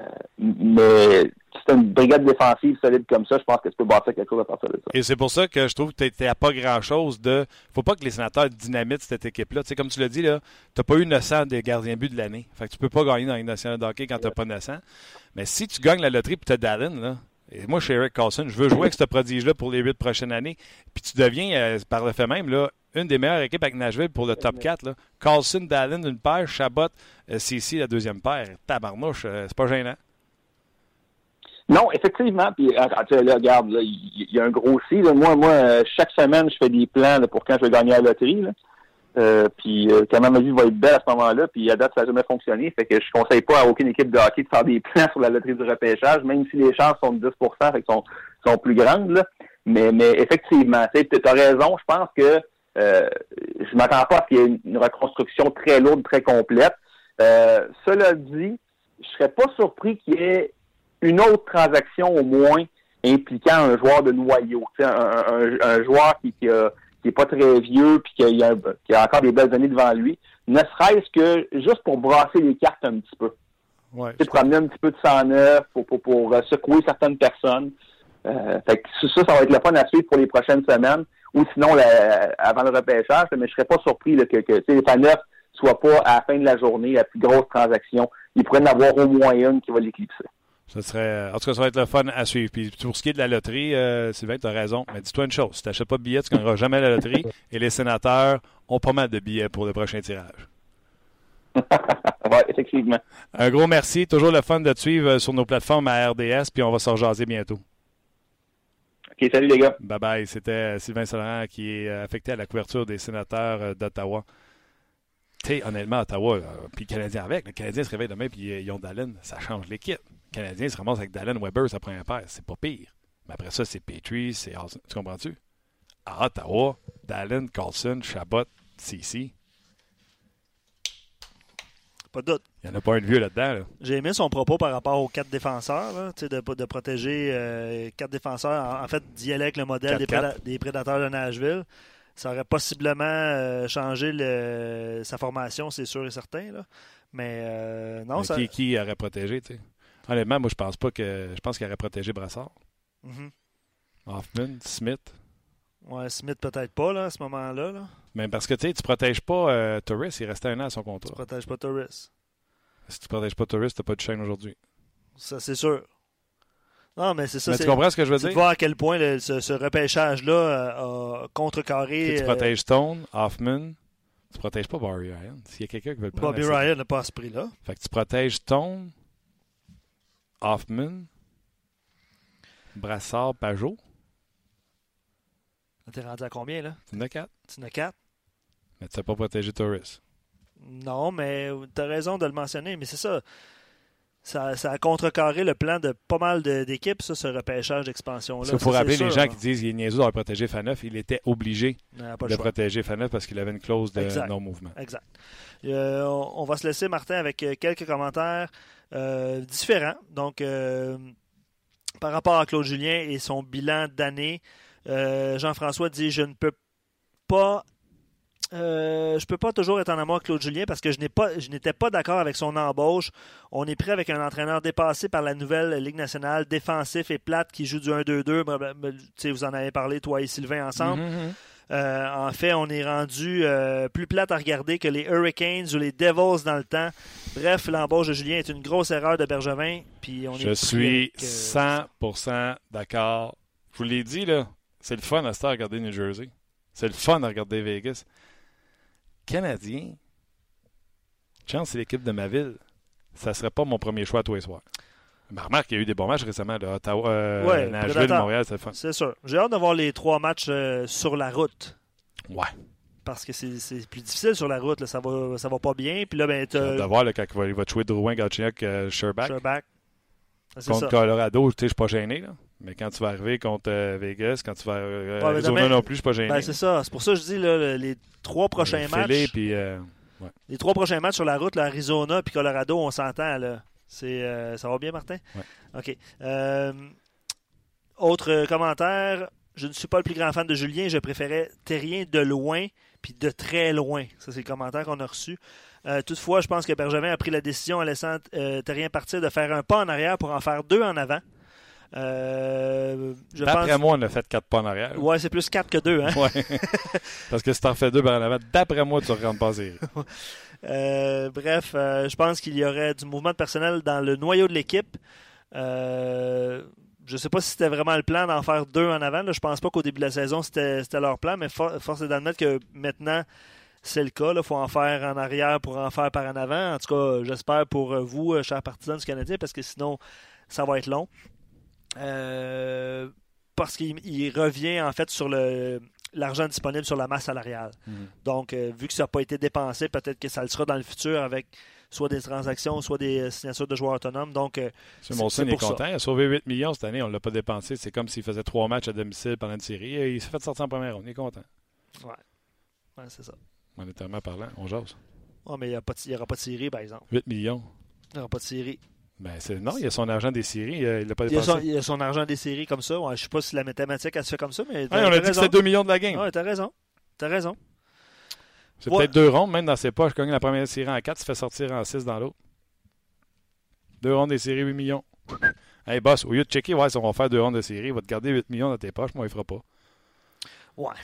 Euh, mais c'est une brigade défensive solide comme ça, je pense que tu peux bâtir quelque chose à partir de ça. Et c'est pour ça que je trouve que tu n'as pas grand-chose de. faut pas que les sénateurs dynamitent cette équipe-là. Tu sais, comme tu l'as dit, tu n'as pas eu 900 des gardiens but de l'année. Fait que tu peux pas gagner dans une nationale de hockey quand tu n'as pas 900. Mais si tu gagnes la loterie et tu as Dallin, là, et moi, chez Eric Carlson, je veux jouer avec ce prodige-là pour les huit prochaines années. Puis tu deviens, euh, par le fait même, là, une des meilleures équipes avec Nashville pour le top 4. Là. Carlson, Dallin, une paire, Chabot, euh, CC, la deuxième paire. Tabarnouche, euh, c'est pas gênant. Non, effectivement. Puis, regarde, il y, a un gros si. Moi, moi, euh, chaque semaine, je fais des plans pour quand je vais gagner la loterie. Là. Puis quand ma vie va être belle à ce moment-là, puis à date, ça n'a jamais fonctionné. Fait que je conseille pas à aucune équipe de hockey de faire des plans sur la loterie du repêchage, même si les chances sont de 10 fait sont, sont plus grandes. Là. Mais effectivement, tu as raison. Je pense que euh, je m'attends pas à ce qu'il y ait une reconstruction très lourde, très complète. Euh, cela dit, je serais pas surpris qu'il y ait une autre transaction au moins impliquant un joueur de noyau, un, un, un, joueur qui, qui, est pas très vieux puis qui a, qui a, encore des belles années devant lui, ne serait-ce que juste pour brasser les cartes un petit peu. Ouais, pour amener un petit peu de sang neuf, pour, pour, pour, euh, secouer certaines personnes. Euh, fait que ça, ça va être le fun à suivre pour les prochaines semaines. Ou sinon, avant le repêchage, mais je serais pas surpris que, que les fans neufs soient pas à la fin de la journée la plus grosse transaction. Il pourrait en avoir au moins une qui va l'éclipser. Ça serait, en tout cas, ça va être le fun à suivre. Puis pour ce qui est de la loterie, euh, Sylvain, tu as raison. Mais dis-toi une chose, si tu n'achètes pas de billets, tu ne gagneras jamais la loterie. Et les sénateurs ont pas mal de billets pour le prochain tirage. oui, effectivement. Un gros merci. Toujours le fun de te suivre euh, sur nos plateformes à RDS, puis on va se rejaser bientôt. Salut les gars. Bye bye. C'était euh, Sylvain Solarin qui est affecté à la couverture des sénateurs d'Ottawa. Tu sais, honnêtement, Ottawa, puis le Canadien avec, le Canadien se réveille demain, puis ils ont Dallin, ça change l'équipe. Canadien se ramasse avec Dallin Weber, sa première paire. C'est pas pire. Mais après ça, c'est Petrie, c'est Tu comprends-tu? À Ottawa, Dallin, Carlson, Chabot, CC. Pas de doute. Il n'y en a pas un de vieux là-dedans. J'ai aimé son propos par rapport aux quatre défenseurs, de, de, protéger euh, quatre défenseurs. En, fait, d'y aller avec le modèle des, prédateurs de Nashville. Ça aurait possiblement euh, changé le, sa formation, c'est sûr et certain. Là. Mais euh, non, ça... qui, qui aurait protégé, tu sais? Honnêtement, moi, je pense pas que. Je pense qu'il aurait protégé Brassard. Mm-hmm. Hoffman, Smith. Ouais, Smith peut-être pas là, à ce moment-là. Là. Mais parce que tu sais, tu protèges pas euh, Torres, il restait un an à son contrat. Tu protèges pas Torres. Si tu ne protèges pas Torres, tu n'as pas de chaîne aujourd'hui. Ça, c'est sûr. Non, mais c'est ça. Mais tu comprends ce que je veux dire? voir à quel point le- ce, ce repêchage-là euh, a contrecarré. Tu euh, protèges Stone, Hoffman. Tu protèges pas Bobby Ryan. S'il y a quelqu'un qui veut le prendre. Bobby Ryan n'a pas à ce prix-là. Fait que tu protèges Stone, Hoffman, Brassard, Pajot. T'es rendu à combien, là? Tu en as quatre. Tu en as quatre? Mais tu ne sais pas protéger Torres. Non, mais t'as raison de le mentionner, mais c'est ça. Ça, ça a contrecarré le plan de pas mal d'équipes, ça, ce repêchage d'expansion-là. Faut Ça, rappeler les gens là. qui disent qu'il est niaiseux d'avoir protégé Faneuf. Il était obligé de protéger Faneuf parce qu'il avait une clause de Exact. non-mouvement. Exact. Euh, on, va se laisser, Martin, avec euh, quelques commentaires euh, différents. Donc, euh, par rapport à Claude Julien et son bilan d'année, euh, Jean-François dit Je ne peux pas. euh, je peux pas toujours être en amour avec Claude Julien parce que je n'ai pas, je n'étais pas d'accord avec son embauche. On est pris avec un entraîneur dépassé par la nouvelle Ligue nationale, défensif et plate qui joue du 1-2-2. Blablabla. Tu sais, Vous en avez parlé, toi et Sylvain, ensemble. Mhm. Euh, en fait, on est rendu euh, plus plate à regarder que les Hurricanes ou les Devils dans le temps. Bref, l'embauche de Julien est une grosse erreur de Bergevin. Puis on Je suis avec, euh, 100% d'accord. Je vous l'ai dit, là, c'est le fun à ce à regarder New Jersey. C'est le fun à regarder Vegas. Canadien, chance, c'est l'équipe de ma ville. Ça serait pas mon premier choix à tous les soirs. Mais remarque, il y a eu des bons matchs récemment. Là, Ottawa, euh, Ouais, Nashville. Montréal, c'est le fun. C'est sûr. J'ai hâte de voir les trois matchs euh, sur la route. Ouais. Parce que c'est plus difficile sur la route. là. Ça va, ça va pas bien. Puis là, ben, J'ai hâte de voir là, quand il va, il va jouer Drouin, Galchenyuk, euh, Sherbach. Sherbach. C'est Contre ça. Colorado, je suis pas gêné. Là. Mais quand tu vas arriver contre euh, Vegas, quand tu vas euh, Ouais, mais Arizona demain- non plus, je suis pas gêné. Ben, c'est ça. C'est pour ça que je dis là, le- les trois prochains matchs. Puis euh, Les trois prochains matchs sur la route, là, Arizona puis Colorado, on s'entend. là. C'est, euh, ça va bien, Martin? Ouais. OK. Euh, autre euh, commentaire. Je ne suis pas le plus grand fan de Julien. Je préférais Terrien de loin puis de très loin. Ça, c'est le commentaire qu'on a reçu. Euh, toutefois, je pense que Bergevin a pris la décision en laissant euh, Terrien partir de faire un pas en arrière pour en faire deux en avant. Euh, je D'après pense... moi, on a fait quatre pas en arrière. Ouais, c'est plus 4 que 2. Hein? Ouais. Parce que si t'en fais deux par en avant, d'après moi, tu ne rentres pas. Euh, bref, euh, je pense qu'il y aurait du mouvement de personnel dans le noyau de l'équipe. Euh, je ne sais pas si c'était vraiment le plan d'en faire deux en avant. Là. Je pense pas qu'au début de la saison, c'était c'était leur plan, mais for- force est d'admettre que maintenant, c'est le cas. Il faut en faire en arrière pour en faire par en avant. En tout cas, j'espère pour vous, euh, chers partisans du Canadien, parce que sinon, ça va être long. Euh, parce qu'il il revient en fait sur le l'argent disponible sur la masse salariale. Mhm. Donc, euh, vu que ça n'a pas été dépensé, peut-être que ça le sera dans le futur avec soit des transactions, soit des signatures de joueurs autonomes. Donc, euh. C'est- Molson c'est est ça. content. Il a sauvé 8 millions cette année. On ne l'a pas dépensé. C'est comme s'il faisait trois matchs à domicile pendant une série. Et Il s'est fait sortir en première ronde. Il est content. ouais, c'est ça. Monétairement parlant, on jase. Oh, mais il n'y aura pas de série, par exemple. 8 millions. Il n'y aura pas de série. Ben. Non, il a son argent des séries. euh, Il l'a pas Il y, a son, il y a son argent des séries comme ça. Ouais, je sais pas si la mathématique, elle se fait comme ça, mais Ouais, on a dit que c'était 2 millions de la game. Ouais, t'as raison. T'as raison. C'est Ouais. peut-être deux rondes, même dans ses poches. Cogne la première série en 4, se fait sortir en 6 dans l'autre. Deux rondes des séries, 8 millions. Hey, boss, au lieu de checker, ouais, si on va faire deux rondes de série, il va te garder 8 millions dans tes poches, moi, il fera pas. Ouais.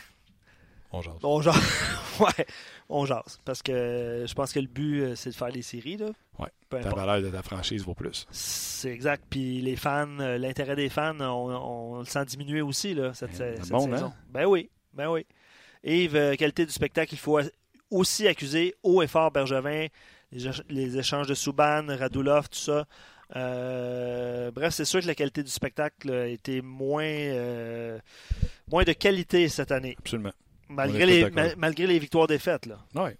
On jase. On jase. ouais, on jase. Parce que je pense que le but, euh, c'est de faire les séries. Là. Ouais. Peu Ta importe. valeur de ta franchise vaut plus. C'est exact. Puis les fans, euh, l'intérêt des fans, on, on le sent diminuer aussi là, cette, cette bon, saison. hein? Ben oui, ben oui. Yves, euh, qualité du spectacle, il faut aussi accuser haut et fort Bergevin, les, éch- les échanges de Souban, Radulov, tout ça. Euh, bref, c'est sûr que la qualité du spectacle a été moins, euh, moins de qualité cette année, Absolument. malgré les, malgré les victoires défaites. Là. Ouais.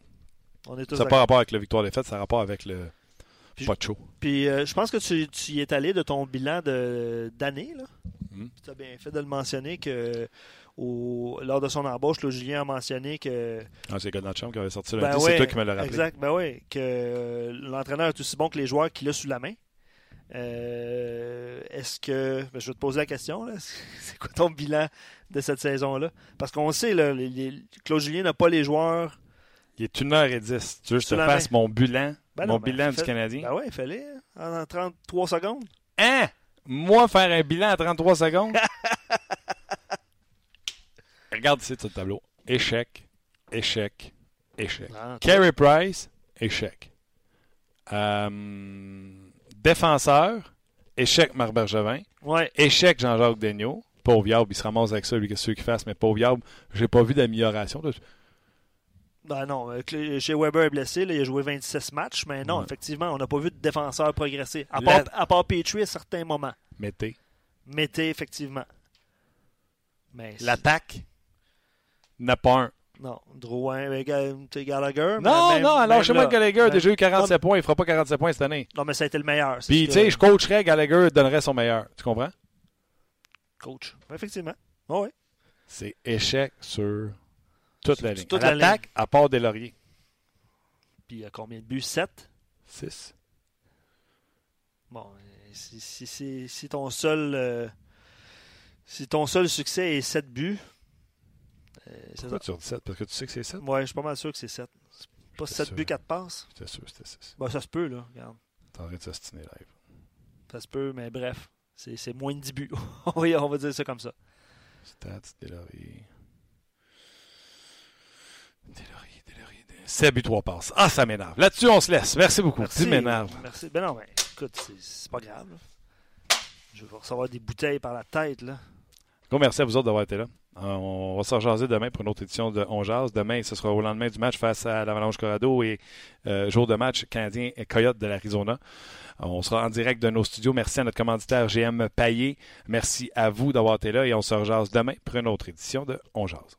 On est tous Ça n'a pas rapport avec la victoire des fêtes, ça a rapport avec le Puis- pas de show. Puis euh, je pense que tu, tu y es allé de ton bilan de- d'année. Mhm. Tu as bien fait de le mentionner que au- lors de son embauche, là, Julien a mentionné que. Ah, c'est la chambre qui avait sorti le Ben c'est ouais, toi qui me l'as rappelé. Exact, ben oui, que euh, l'entraîneur est aussi bon que les joueurs qu'il a sous la main. Euh, Est-ce que. ben, je vais te poser la question. C'est quoi ton bilan de cette saison-là? Parce qu'on sait, là, les- les- Claude Julien n'a pas les joueurs. Il est 1h10. Tu veux que je te fasse mon bilan, Ben mon ben, bilan du Canadien? Ben oui, fallait en 33 secondes. Hein? Moi, faire un bilan à 33 secondes? Regarde ici sur le tableau. Échec, échec, échec. Ah, Carey Price, échec. Euh, défenseur, échec Marc Bergevin. Ouais. Échec Jean-Jacques Daigneault. Pauvre Yab, il se ramasse avec ça, lui, qu'est-ce qu'il fasse, mais pauvre Yab, j'ai pas vu d'amélioration. Ben non, euh, chez Weber est blessé, là, il a joué 26 matchs, mais non, Ouais. effectivement, on n'a pas vu de défenseur progresser. À La- part, à part Petrie à certains moments. Mettez. Mettez, effectivement. Mais L'attaque n'a pas un. Non, Drouin, Gallagher. Non, même- non, alors chez moi, Gallagher a déjà eu 47 points. Il fera pas 47 points cette année. Non, mais ça a été le meilleur. Puis, tu sais, que- je coacherais Gallagher, donnerais son meilleur. Tu comprends? Coach. Effectivement. Oh, oui. C'est échec sur toute la ligne. toute À la l'attaque, à part des lauriers. Puis il y a combien de buts? 7 6. Bon, euh, si, si, si, si ton seul. euh, si ton seul succès est 7 buts. euh, Pourquoi tu dis 7? Parce que tu sais que c'est 7? Ouais, je suis pas mal sûr que c'est 7. Pas J'étais 7 sûr. buts, 4 passes? J'étais sûr que c'était 6. Ben, ça se peut, là. Regarde. T'es en train de s'ostiner live. Ça se peut, mais bref. C'est moins de 10 buts. oui, on va dire ça comme ça. Stats, des 7 buts, 3 passes. Ah, ça m'énerve. Là-dessus, on se laisse. Merci beaucoup. Merci. Tu m'énerves. Merci. Ben non, mais écoute, c'est- pas grave. là. Je vais recevoir des bouteilles par la tête, là. Merci à vous autres d'avoir été là. Euh, On va se rejaser demain pour une autre édition de On Jase. Demain, ce sera au lendemain du match face à l'Avalanche Colorado et euh, jour de match canadien et Coyote de l'Arizona. On sera en direct de nos studios. Merci à notre commanditaire GM Paillé. Merci à vous d'avoir été là et on se rejase demain pour une autre édition de On Jase.